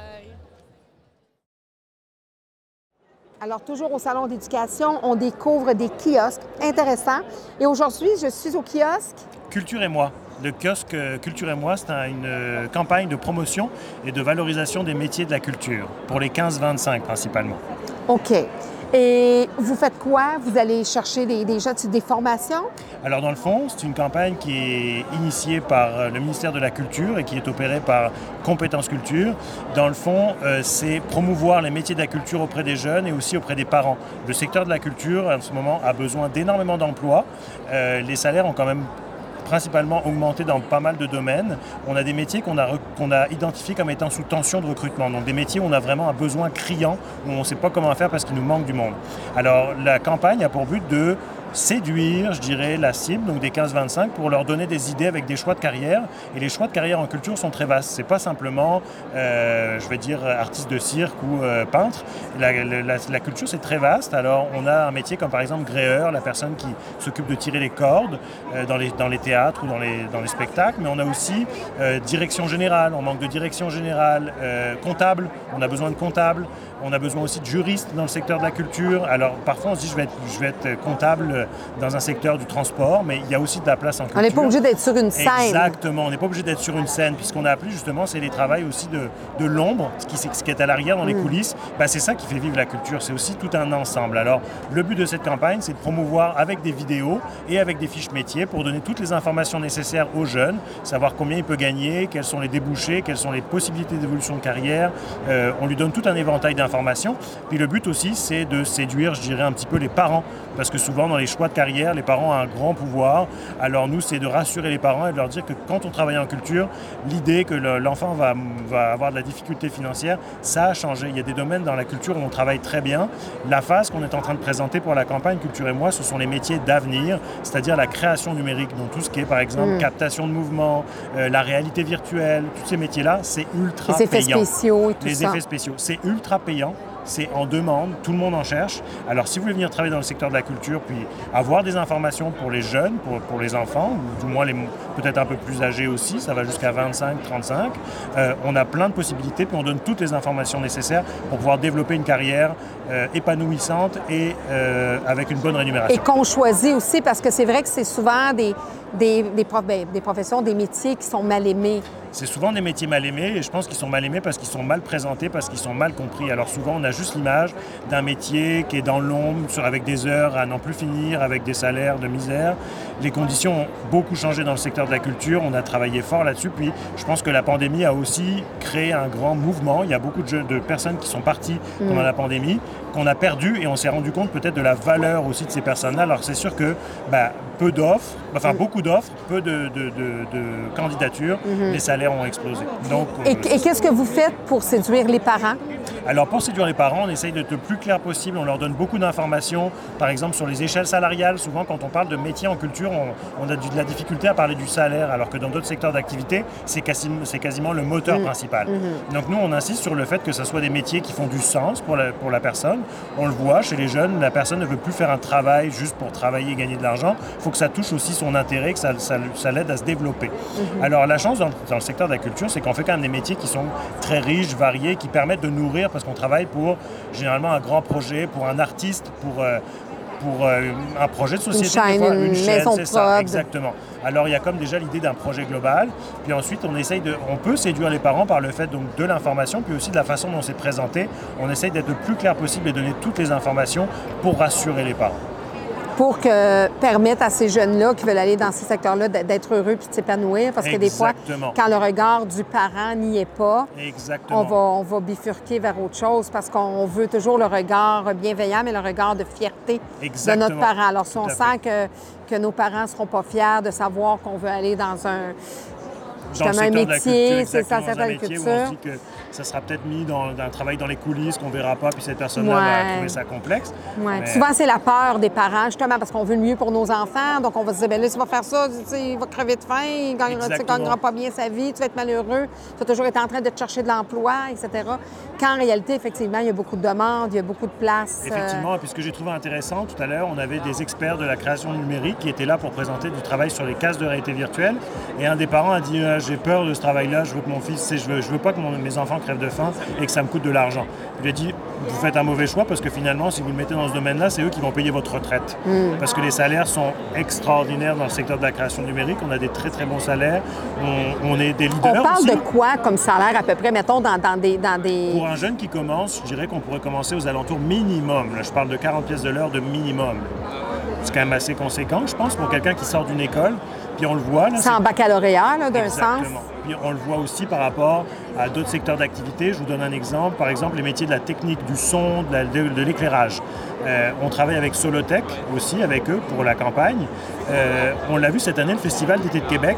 A: Alors, toujours au Salon d'éducation, on découvre des kiosques intéressants. Et aujourd'hui, je suis au kiosque.
G: Culture et moi. Le kiosque euh, Culture et moi, c'est un- une euh, campagne de promotion et de valorisation des métiers de la culture, pour les 15-25 principalement.
A: OK. Et vous faites quoi? Vous allez chercher des, des des formations?
G: Alors dans le fond, c'est une campagne qui est initiée par euh, le ministère de la Culture et qui est opérée par Compétences Culture. Dans le fond, euh, c'est promouvoir les métiers de la culture auprès des jeunes et aussi auprès des parents. Le secteur de la culture, en ce moment, a besoin d'énormément d'emplois. Euh, les salaires ont quand même principalement augmenté dans pas mal de domaines. On a des métiers qu'on a, a identifiés comme étant sous tension de recrutement. Donc des métiers où on a vraiment un besoin criant, où on ne sait pas comment faire parce qu'il nous manque du monde. Alors la campagne a pour but de séduire, je dirais, la cible, donc des 15-25, pour leur donner des idées avec des choix de carrière. Et les choix de carrière en culture sont très vastes. C'est pas simplement, euh, je vais dire, artiste de cirque ou euh, peintre. La, culture, c'est très vaste. Alors, on a un métier comme par exemple gréeur, la personne qui s'occupe de tirer les cordes euh, dans, les, dans les théâtres ou dans les, dans les spectacles. Mais on a aussi direction générale. On manque de direction générale, comptable. On a besoin de comptable. On a besoin aussi de juristes dans le secteur de la culture. Alors, parfois, on se dit, je vais être, je vais être comptable euh, dans un secteur du transport, mais il y a aussi de la place en culture.
A: On n'est pas obligé d'être sur une scène.
G: Exactement, on n'est pas obligé d'être sur une scène, puisqu'on a appelé justement, c'est les travails aussi de, de l'ombre, ce qui, ce qui est à l'arrière dans les
A: Mm.
G: coulisses. Bah, c'est ça qui fait vivre la culture, c'est aussi tout un ensemble. Alors, le but de cette campagne, c'est de promouvoir avec des vidéos et avec des fiches métiers pour donner toutes les informations nécessaires aux jeunes, savoir combien il peut gagner, quels sont les débouchés, quelles sont les possibilités d'évolution de carrière. Euh, on lui donne tout un éventail d'informations. Puis le but aussi, c'est de séduire, je dirais, un petit peu les parents, parce que souvent dans les choix de carrière, les parents ont un grand pouvoir. Alors nous, c'est de rassurer les parents et de leur dire que quand on travaille en culture, l'idée que l'enfant va, va avoir de la difficulté financière, ça a changé. Il y a des domaines dans la culture où on travaille très bien. La phase qu'on est en train de présenter pour la campagne Culture et moi, ce sont les métiers d'avenir, c'est-à-dire la création numérique, donc tout ce qui est par exemple mm. captation de mouvement, euh, la réalité virtuelle, tous ces métiers-là, c'est ultra
A: payant. Les effets spéciaux et tout
G: Les
A: ça.
G: effets spéciaux, c'est ultra payant c'est en demande, tout le monde en cherche. Alors si vous voulez venir travailler dans le secteur de la culture, puis avoir des informations pour les jeunes, pour, les enfants, ou du moins les peut-être un peu plus âgés aussi, ça va jusqu'à 25, 35, euh, on a plein de possibilités, puis on donne toutes les informations nécessaires pour pouvoir développer une carrière euh, épanouissante et euh, avec une bonne rémunération.
A: Et qu'on choisit aussi, parce que c'est vrai que c'est souvent des, des, des, ben, des professions, des métiers qui sont mal aimés
G: c'est souvent des métiers mal aimés et je pense qu'ils sont mal aimés parce qu'ils sont mal présentés, parce qu'ils sont mal compris. Alors souvent on a juste l'image d'un métier qui est dans l'ombre, avec des heures à n'en plus finir, avec des salaires de misère. Les conditions ont beaucoup changé dans le secteur de la culture, on a travaillé fort là-dessus, puis je pense que la pandémie a aussi créé un grand mouvement. Il y a beaucoup de, de personnes qui sont parties pendant mm. la pandémie, qu'on a perdu et on s'est rendu compte peut-être de la valeur aussi de ces personnes-là. Alors c'est sûr que bah, peu d'offres, enfin mm. beaucoup d'offres, peu de, de, de candidatures, mm-hmm. les salaires ont explosé. Donc,
A: et, euh, et qu'est-ce que vous faites pour séduire les parents?
G: Alors pour séduire les parents, on essaye d'être le plus clair possible, on leur donne beaucoup d'informations, par exemple sur les échelles salariales. Souvent quand on parle de métier en culture, on, a de la difficulté à parler du salaire, alors que dans d'autres secteurs d'activité, c'est quasiment, le moteur mm. principal. Mm-hmm. Donc nous, on insiste sur le fait que ce soit des métiers qui font du sens pour la, pour la personne. On le voit chez les jeunes, la personne ne veut plus faire un travail juste pour travailler et gagner de l'argent. Il faut que ça touche aussi son intérêt, que ça, ça, l'aide à se développer. Mm-hmm. Alors la chance dans, dans, le secteur de la culture, c'est qu'on fait quand même des métiers qui sont très riches, variés, qui permettent de nourrir parce qu'on travaille pour généralement un grand projet, pour un artiste, pour, euh, pour euh, un projet de société.
A: Une chaîne, une, maison c'est ça,
G: exactement. Alors il y a comme déjà l'idée d'un projet global, puis ensuite on essaye de, on peut séduire les parents par le fait donc de l'information, puis aussi de la façon dont c'est présenté. On essaye d'être le plus clair possible et donner toutes les informations pour rassurer les parents
A: pour que, permettre à ces jeunes-là qui veulent aller dans ces secteurs-là d'être heureux puis de s'épanouir. Parce que des fois, quand le regard du parent n'y est pas, on va, on va bifurquer vers autre chose parce qu'on veut toujours le regard bienveillant, mais le regard de fierté de notre parent. Alors, si on sent que, que nos parents ne seront pas fiers de savoir qu'on veut aller dans un,
G: dans un métier, c'est ça, ça la culture ça sera peut-être mis dans un travail dans les coulisses qu'on verra pas, puis cette personne-là va trouver ça complexe.
A: Souvent, c'est la peur des parents, justement, parce qu'on veut le mieux pour nos enfants. Donc, on va se dire, bien là, tu vas faire ça, il va crever de faim, il ne gagnera, pas bien sa vie, tu vas être malheureux, tu vas toujours être en train de te chercher de l'emploi, etc. Quand en réalité, effectivement, il y a beaucoup de demandes, il y a beaucoup de place.
G: Euh, effectivement, puis ce que j'ai trouvé intéressant tout à l'heure, on avait des experts de la création numérique qui étaient là pour présenter du travail sur les cases de réalité virtuelle. Et un des parents a dit, ah, j'ai peur de ce travail-là, je veux que mon fils, je veux, je veux pas que mes enfants crève de faim et que ça me coûte de l'argent. Je lui ai dit, vous faites un mauvais choix parce que finalement, si vous le mettez dans ce domaine-là, c'est eux qui vont payer votre retraite. Mm. Parce que les salaires sont extraordinaires dans le secteur de la création numérique. On a des très, très bons salaires. On, est des leaders.
A: On parle de quoi comme salaire à peu près, mettons, dans, des, dans des.
G: Pour un jeune qui commence, je dirais qu'on pourrait commencer aux alentours minimum. je parle de 40 pièces de l'heure de minimum. C'est quand même assez conséquent, je pense, pour quelqu'un qui sort d'une école. Puis on le voit.
A: C'est en baccalauréat, d'un sens.
G: Puis on le voit aussi par rapport à d'autres secteurs d'activité. Je vous donne un exemple. Par exemple, les métiers de la technique, du son, de l'éclairage. Euh, on travaille avec Solotech aussi, avec eux, pour la campagne. Euh, on l'a vu cette année, le Festival d'été de Québec.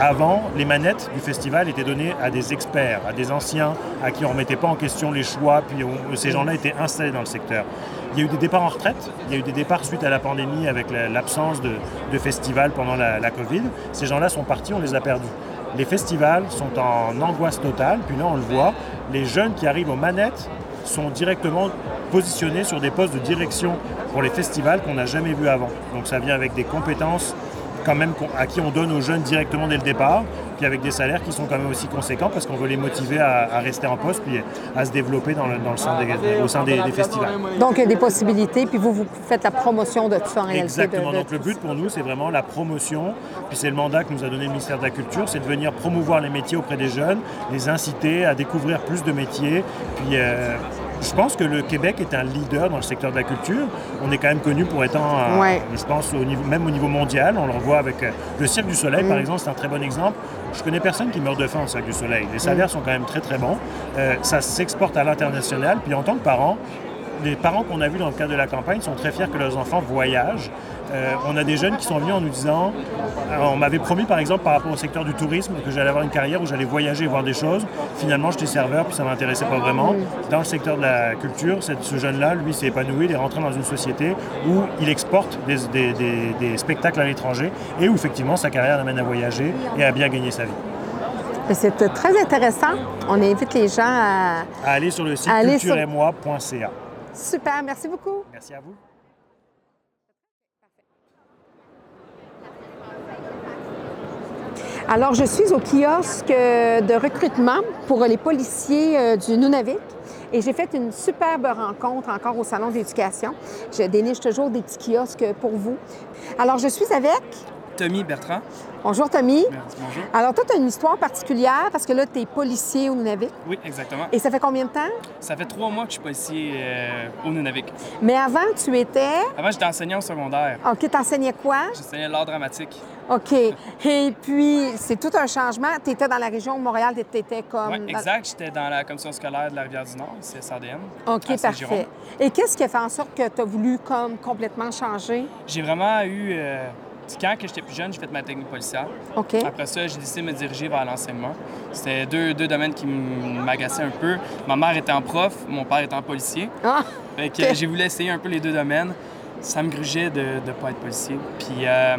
G: Avant, les manettes du festival étaient données à des experts, à des anciens, à qui on ne remettait pas en question les choix, puis ces gens-là étaient installés dans le secteur. Il y a eu des départs en retraite, il y a eu des départs suite à la pandémie avec l'absence de, de festivals pendant la, la Covid. Ces gens-là sont partis, on les a perdus. Les festivals sont en angoisse totale, puis là on le voit, les jeunes qui arrivent aux manettes sont directement positionnés sur des postes de direction pour les festivals qu'on n'a jamais vus avant. Donc ça vient avec des compétences quand même à qui on donne aux jeunes directement dès le départ, puis avec des salaires qui sont quand même aussi conséquents parce qu'on veut les motiver à, rester en poste puis à se développer dans le, dans le sein au sein des, festivals.
A: Donc il y a des possibilités, puis vous, vous faites la promotion de tout ça en
G: réalité. Exactement. Donc le but pour nous, c'est vraiment la promotion, puis c'est le mandat que nous a donné le ministère de la Culture, c'est de venir promouvoir les métiers auprès des jeunes, les inciter à découvrir plus de métiers, puis euh, je pense que le Québec est un leader dans le secteur de la culture. On est quand même connu pour être, je pense, au niveau, même au niveau mondial. On le revoit avec euh, le Cirque du Soleil, par mm. exemple, c'est un très bon exemple. Je connais personne qui meurt de faim au Cirque du Soleil. Les salaires mm. sont quand même très très bons. Euh, ça s'exporte à l'international. Puis en tant que parent, les parents qu'on a vus dans le cadre de la campagne sont très fiers que leurs enfants voyagent. Euh, on a des jeunes qui sont venus en nous disant, on m'avait promis par exemple par rapport au secteur du tourisme que j'allais avoir une carrière où j'allais voyager et voir des choses. Finalement, j'étais serveur puis ça m'intéressait pas vraiment. Dans le secteur de la culture, ce jeune-là, lui, s'est épanoui, il est rentré dans une société où il exporte des, spectacles à l'étranger et où effectivement sa carrière l'amène à voyager et à bien gagner sa vie.
A: C'est très intéressant. On invite les gens à,
G: aller sur le site cultureetmoi.ca.
A: Super, merci beaucoup.
G: Merci à vous.
A: Alors, je suis au kiosque de recrutement pour les policiers euh, du Nunavik et j'ai fait une superbe rencontre encore au Salon d'éducation. Je déniche toujours des petits kiosques pour vous. Alors, je suis avec
H: Tommy Bertrand.
A: Bonjour, Tommy.
H: Merci, bonjour.
A: Alors, toi, tu as une histoire particulière parce que là, tu es policier au Nunavik.
H: Oui, exactement.
A: Et ça fait combien de temps?
H: Ça fait trois mois que je suis policier euh, au Nunavik.
A: Mais avant, tu étais?
H: Avant, j'étais enseignant au secondaire.
A: OK, tu enseignais quoi?
H: J'enseignais l'art dramatique.
A: OK. Et puis, c'est tout un changement. Tu étais dans la région de Montréal, tu étais comme.
H: Oui, exact. J'étais dans la commission scolaire de la Rivière-du-Nord, c'est SADN.
A: OK, parfait. Et qu'est-ce qui a fait en sorte que tu as voulu comme complètement changer?
H: J'ai vraiment eu. Euh, quand j'étais plus jeune, j'ai fait ma technique policière.
A: OK.
H: Après ça, j'ai décidé de me diriger vers l'enseignement. C'était deux, deux, domaines qui m'agaçaient un peu. Ma mère était en prof, mon père était en policier.
A: Ah!
H: Fait que j'ai voulu essayer un peu les deux domaines. Ça me grugeait de ne pas être policier. Puis euh,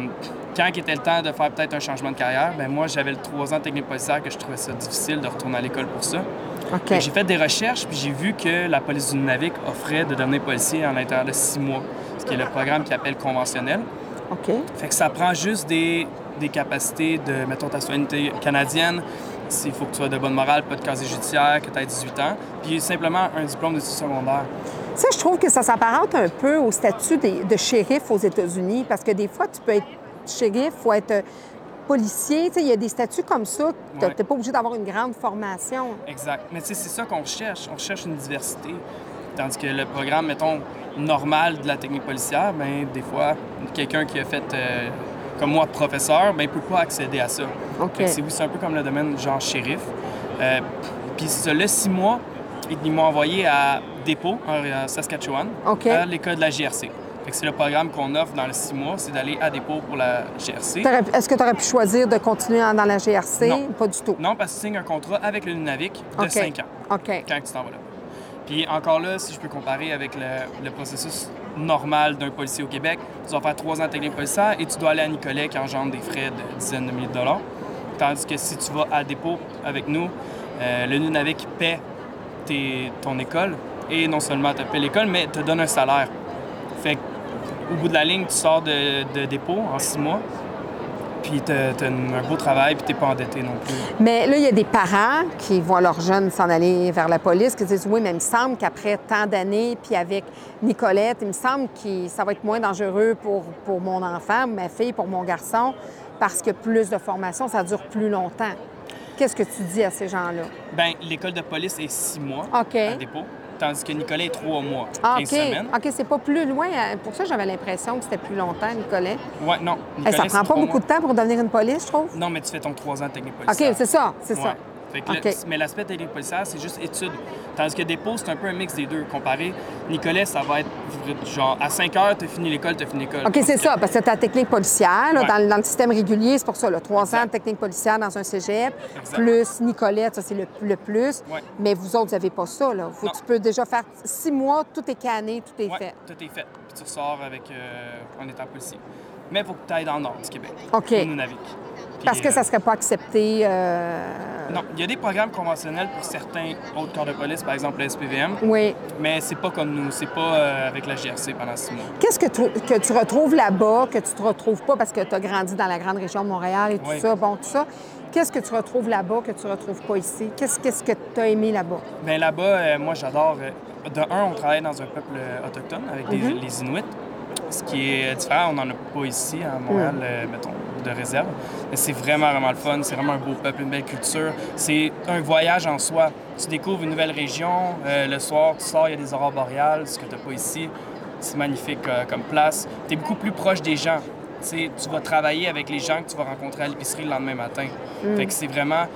H: quand il était le temps de faire peut-être un changement de carrière, ben moi, j'avais le trois ans de technique policière que je trouvais ça difficile de retourner à l'école pour ça. J'ai fait des recherches, puis j'ai vu que la police du Nunavik offrait de devenir policier en l'intérieur de six mois, ce qui est le programme qui appelle conventionnel.
A: OK.
H: Fait que ça prend juste des, des capacités de, mettons, ta citoyenneté canadienne, s'il faut que tu sois de bonne morale, pas de casier judiciaire, que tu aies 18 ans, puis simplement un diplôme d'études secondaires.
A: Ça, je trouve que ça s'apparente un peu au statut de shérif aux États-Unis, parce que des fois, tu peux être shérif ou être policier. Il y a des statuts comme ça. Tu n'es pas obligé d'avoir une grande formation.
H: Exact. Mais c'est ça qu'on recherche. On recherche une diversité. Tandis que le programme, mettons, normal de la technique policière, ben des fois, quelqu'un qui a fait, euh, comme moi, professeur, ben il peut pas accéder à ça. C'est un peu comme le domaine genre shérif. Euh, puis là, six mois, ils m'ont envoyé à Dépôt, en Saskatchewan, à l'école de la GRC. C'est le programme qu'on offre dans les six mois, c'est d'aller à dépôt pour la GRC.
A: Est-ce que tu aurais pu choisir de continuer dans la GRC?
H: Non.
A: Pas du tout.
H: Non, parce que tu signes un contrat avec le Nunavik de cinq ans.
A: OK.
H: Quand tu t'en vas là. Puis encore là, si je peux comparer avec le, processus normal d'un policier au Québec, tu dois faire trois ans de technique policière et tu dois aller à Nicolet qui engendre des frais de dizaines de milliers de dollars. Tandis que si tu vas à dépôt avec nous, euh, le Nunavik paie ton école et non seulement te paie l'école, mais te donne un salaire. Fait au bout de la ligne, tu sors de, de dépôt en six mois, puis tu as, un beau travail, puis tu pas endetté non plus.
A: Mais là, il y a des parents qui voient leurs jeunes s'en aller vers la police, qui disent Oui, mais il me semble qu'après tant d'années, puis avec Nicolette, il me semble que ça va être moins dangereux pour, pour mon enfant, ma fille, pour mon garçon, parce que plus de formation, ça dure plus longtemps. Qu'est-ce que tu dis à ces gens-là?
H: Bien, l'école de police est six mois
A: à
H: dépôt tandis que Nicolet est trois mois,
A: ah,
H: 15 semaines.
A: OK, c'est pas plus loin. Hein. Pour ça, j'avais l'impression que c'était plus longtemps, Nicolet.
H: Oui, non.
A: ça prend pas beaucoup de temps pour devenir une police, je trouve?
H: Non, mais tu fais ton trois ans de technique policière.
A: OK, c'est ça, c'est ça
H: mais l'aspect technique policière, c'est juste étude. Tandis que dépôt, c'est un peu un mix des deux. Comparé, Nicolet, ça va être genre à 5 heures, tu as fini l'école, tu as fini l'école.
A: OK, c'est ça, parce que tu ta technique policière. dans, le système régulier, c'est pour ça, là, 3 ans de technique policière dans un cégep, plus Nicolet, ça, c'est le, plus. Mais vous autres, vous n'avez pas ça. Là. Tu peux déjà faire 6 mois, tout est canné, tout est fait.
H: Tout est fait. Puis tu ressors avec, euh, en étant policier. Mais il faut que tu ailles dans le nord du Québec.
A: OK.
H: Nunavik.
A: Parce que ça ne serait pas accepté. Euh,
H: non, il y a des programmes conventionnels pour certains autres corps de police, par exemple le SPVM.
A: Oui.
H: Mais c'est pas comme nous, c'est pas euh, avec la GRC pendant six mois.
A: Qu'est-ce que tu, que tu retrouves là-bas, que tu ne retrouves pas parce que tu as grandi dans la grande région de Montréal et tout ça, bon, tout ça? Qu'est-ce que tu retrouves là-bas que tu ne retrouves pas ici? Qu'est-ce, qu'est-ce que tu as aimé là-bas?
H: Bien, là-bas, euh, moi, j'adore. de un, on travaille dans un peuple autochtone avec mm-hmm. les Inuits. Ce qui est différent, on n'en a pas ici à Montréal, mm. mettons de réserve. C'est vraiment, vraiment le fun. C'est vraiment un beau peuple, une belle culture. C'est un voyage en soi. Tu découvres une nouvelle région. Euh, le soir, tu sors, il y a des aurores boréales, ce que tu n'as pas ici. C'est magnifique euh, comme place. Tu es beaucoup plus proche des gens. tu vas travailler avec les gens que tu vas rencontrer à l'épicerie le lendemain matin. Mm. Fait que c'est vraiment,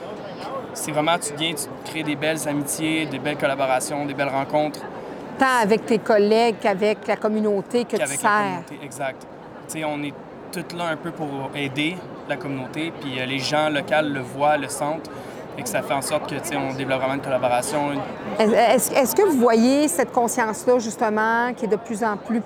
H: c'est vraiment, tu viens, tu crées des belles amitiés, des belles collaborations, des belles rencontres.
A: Tant avec tes collègues qu'avec la communauté que tu
H: sers.
A: La
H: communauté, exact. on est tous là un peu pour aider la communauté, puis euh, les gens locaux le voient, le sentent, et que ça fait en sorte que on développe vraiment une collaboration.
A: Est-ce que vous voyez cette conscience-là, justement, qui est de plus en plus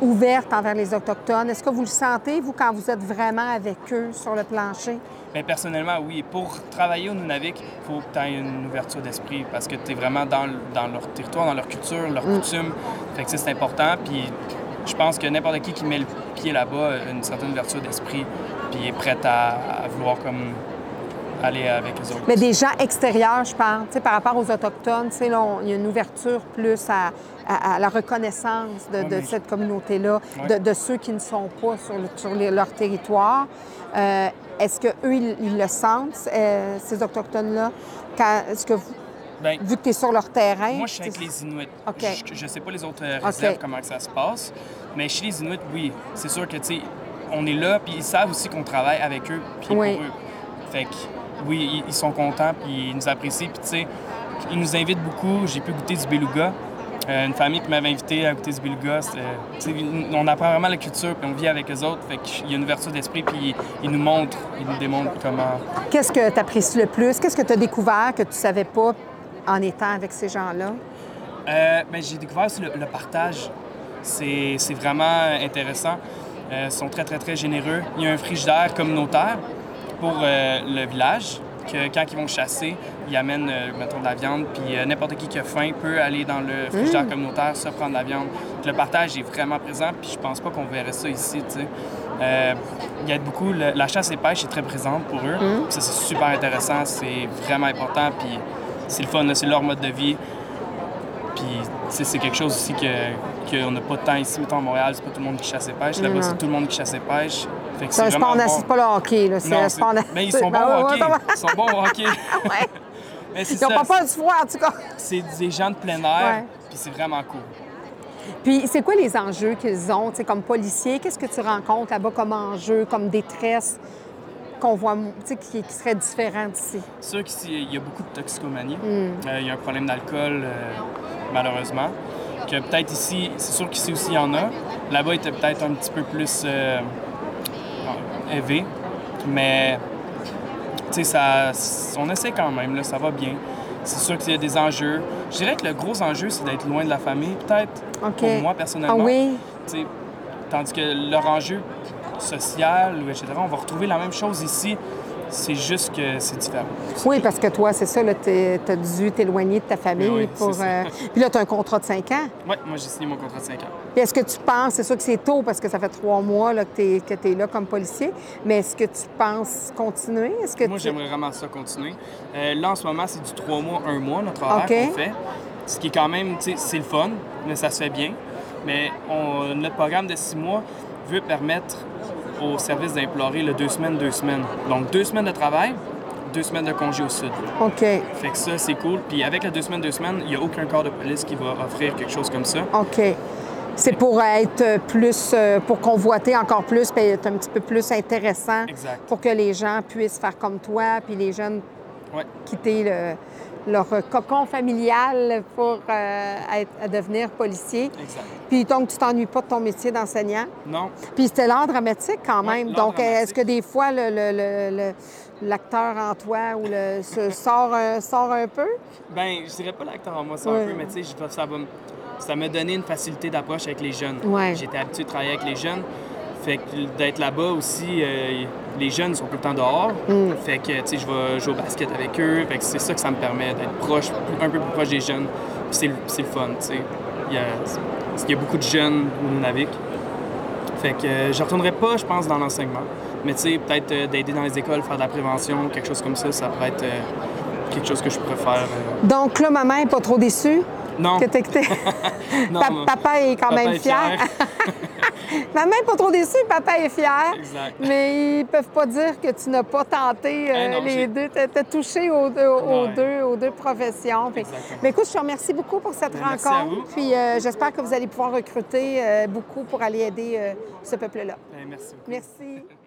A: ouverte envers les Autochtones? Est-ce que vous le sentez, vous, quand vous êtes vraiment avec eux sur le plancher?
H: Bien, personnellement, oui. Pour travailler au Nunavik, il faut que tu aies une ouverture d'esprit parce que tu es vraiment dans, dans, leur territoire, dans leur culture, leurs mm. coutumes. Fait que c'est important. Puis je pense que n'importe qui qui met le pied là-bas a une certaine ouverture d'esprit puis est prête à, vouloir comme aller avec les autres.
A: Mais des gens extérieurs, je parle, par rapport aux Autochtones, il y a une ouverture plus à, la reconnaissance de, cette communauté-là, de, ceux qui ne sont pas sur, leur territoire. Euh, est-ce qu'eux, ils, ils, le sentent, euh, ces Autochtones-là? Est-ce que vous, ben, vu que tu es sur leur terrain?
H: Moi, je suis avec les Inuits. Je ne sais pas les autres euh, réserves, comment ça se passe. Mais chez les Inuits, oui. C'est sûr que, tu sais, on est là, puis ils savent aussi qu'on travaille avec eux, puis pour eux. Fait que, oui, ils sont contents, puis ils nous apprécient. Puis, tu sais, ils nous invitent beaucoup. J'ai pu goûter du beluga. Euh, une famille qui m'avait invité à goûter du beluga. on apprend vraiment la culture, puis on vit avec eux autres. Fait qu'il y a une ouverture d'esprit, puis ils, nous montrent, ils nous démontrent comment.
A: Qu'est-ce que tu apprécies le plus? Qu'est-ce que tu as découvert que tu savais pas en étant avec ces gens-là?
H: Euh, ben, j'ai découvert aussi le, partage. C'est vraiment intéressant. Euh, ils sont très, très, très généreux. Il y a un frigidaire communautaire pour euh, le village que quand ils vont chasser, ils amènent, mettons, de la viande. Puis n'importe qui qui a faim peut aller dans le frigidaire mmh. communautaire, se prendre de la viande. le partage est vraiment présent. Puis je pense pas qu'on verrait ça ici, tu sais. il y a beaucoup... la chasse et pêche est très présente pour eux. Mmh. Ça, c'est super intéressant. C'est vraiment important. Puis c'est le fun, c'est leur mode de vie. Puis, c'est quelque chose aussi qu'on que n'a pas de temps ici. Mettons, à Montréal, c'est pas tout le monde qui chasse et pêche. Là-bas, c'est tout le monde qui chasse et pêche.
A: C'est vraiment bon. pas le hockey, là. Sport
H: Mais [laughs] ils sont bons au hockey. Ils sont bons au hockey.
A: ouais. Mais ils n'ont pas peur du froid, en tout cas.
H: C'est des gens de plein air, puis c'est vraiment cool.
A: Puis, c'est quoi les enjeux qu'ils ont, comme policiers? Qu'est-ce que tu rencontres là-bas comme enjeux, comme détresse? qu'on voit, qui, qui serait différent d'ici?
H: C'est sûr qu'il y a beaucoup de toxicomanie. Hmm. Euh, il y a un problème d'alcool, euh, malheureusement. Que peut-être ici, c'est sûr qu'ici aussi il y en a. Là-bas, il était peut-être un petit peu plus euh, élevé. Mais, ça, on essaie quand même, là, ça va bien. C'est sûr qu'il y a des enjeux. Je dirais que le gros enjeu, c'est d'être loin de la famille, peut-être. Pour moi, personnellement.
A: Ah oui?
H: tandis que leur enjeu, social, etc. On va retrouver la même chose ici. C'est juste que c'est différent.
A: Oui, parce que toi, c'est ça, tu as dû t'éloigner de ta famille pour. Euh, [laughs] puis là, tu as un contrat de 5 ans.
H: Oui, moi, j'ai signé mon contrat de 5 ans.
A: Puis est-ce que tu penses, c'est sûr que c'est tôt parce que ça fait trois mois là, que tu es, là comme policier, mais est-ce que tu penses continuer? Est-ce que
H: moi, j'aimerais vraiment ça continuer. Euh, là, en ce moment, c'est du trois mois, un mois, notre horaire qu'on fait. Ce qui est quand même, tu sais, c'est le fun, mais ça se fait bien. Mais on, notre programme de six mois veut permettre au service d'implorer le deux semaines, deux semaines. Donc, deux semaines de travail, deux semaines de congé au sud.
A: OK.
H: Fait que ça, c'est cool. Puis avec les deux semaines, deux semaines, il n'y a aucun corps de police qui va offrir quelque chose comme ça.
A: OK. C'est pour être plus, euh, pour convoiter encore plus, puis être un petit peu plus intéressant.
H: Exact.
A: Pour que les gens puissent faire comme toi, puis les jeunes quitter le, leur cocon familial pour euh, être, devenir policier.
H: Exact.
A: Puis donc, tu t'ennuies pas de ton métier d'enseignant?
H: Non.
A: Puis c'était l'art dramatique quand même. donc, est-ce que des fois, l'acteur en toi ou le, se sort, un, sort un peu?
H: Bien, je dirais pas l'acteur en moi sort un peu, mais tu sais, ça ça m'a donné une facilité d'approche avec les jeunes.
A: Ouais.
H: J'étais habitué de travailler avec les jeunes. Fait que d'être là-bas aussi, euh, les jeunes sont tout le temps dehors. Mm. Fait que, tu sais, je vais jouer au basket avec eux. Fait que c'est ça que ça me permet d'être proche, un peu plus proche des jeunes. Puis c'est le fun, tu sais. Il y, a, il y a beaucoup de jeunes au Nunavik. Fait que euh, je retournerai pas, je pense, dans l'enseignement. Mais tu sais, peut-être euh, d'aider dans les écoles, faire de la prévention, quelque chose comme ça, ça pourrait être quelque chose que je préfère.
A: Donc là, maman n'est pas trop déçue?
H: Non.
A: Que [laughs] papa est quand même fier. [laughs] [laughs] Maman n'est pas trop déçue, papa est fier.
H: Exact.
A: Mais ils peuvent pas dire que tu n'as pas tenté euh, eh les deux. Tu as touché aux, deux, aux, deux, professions. mais écoute, je te remercie beaucoup pour cette rencontre. Puis euh, j'espère que vous allez pouvoir recruter euh, beaucoup pour aller aider ce peuple-là.
H: merci.
A: Merci.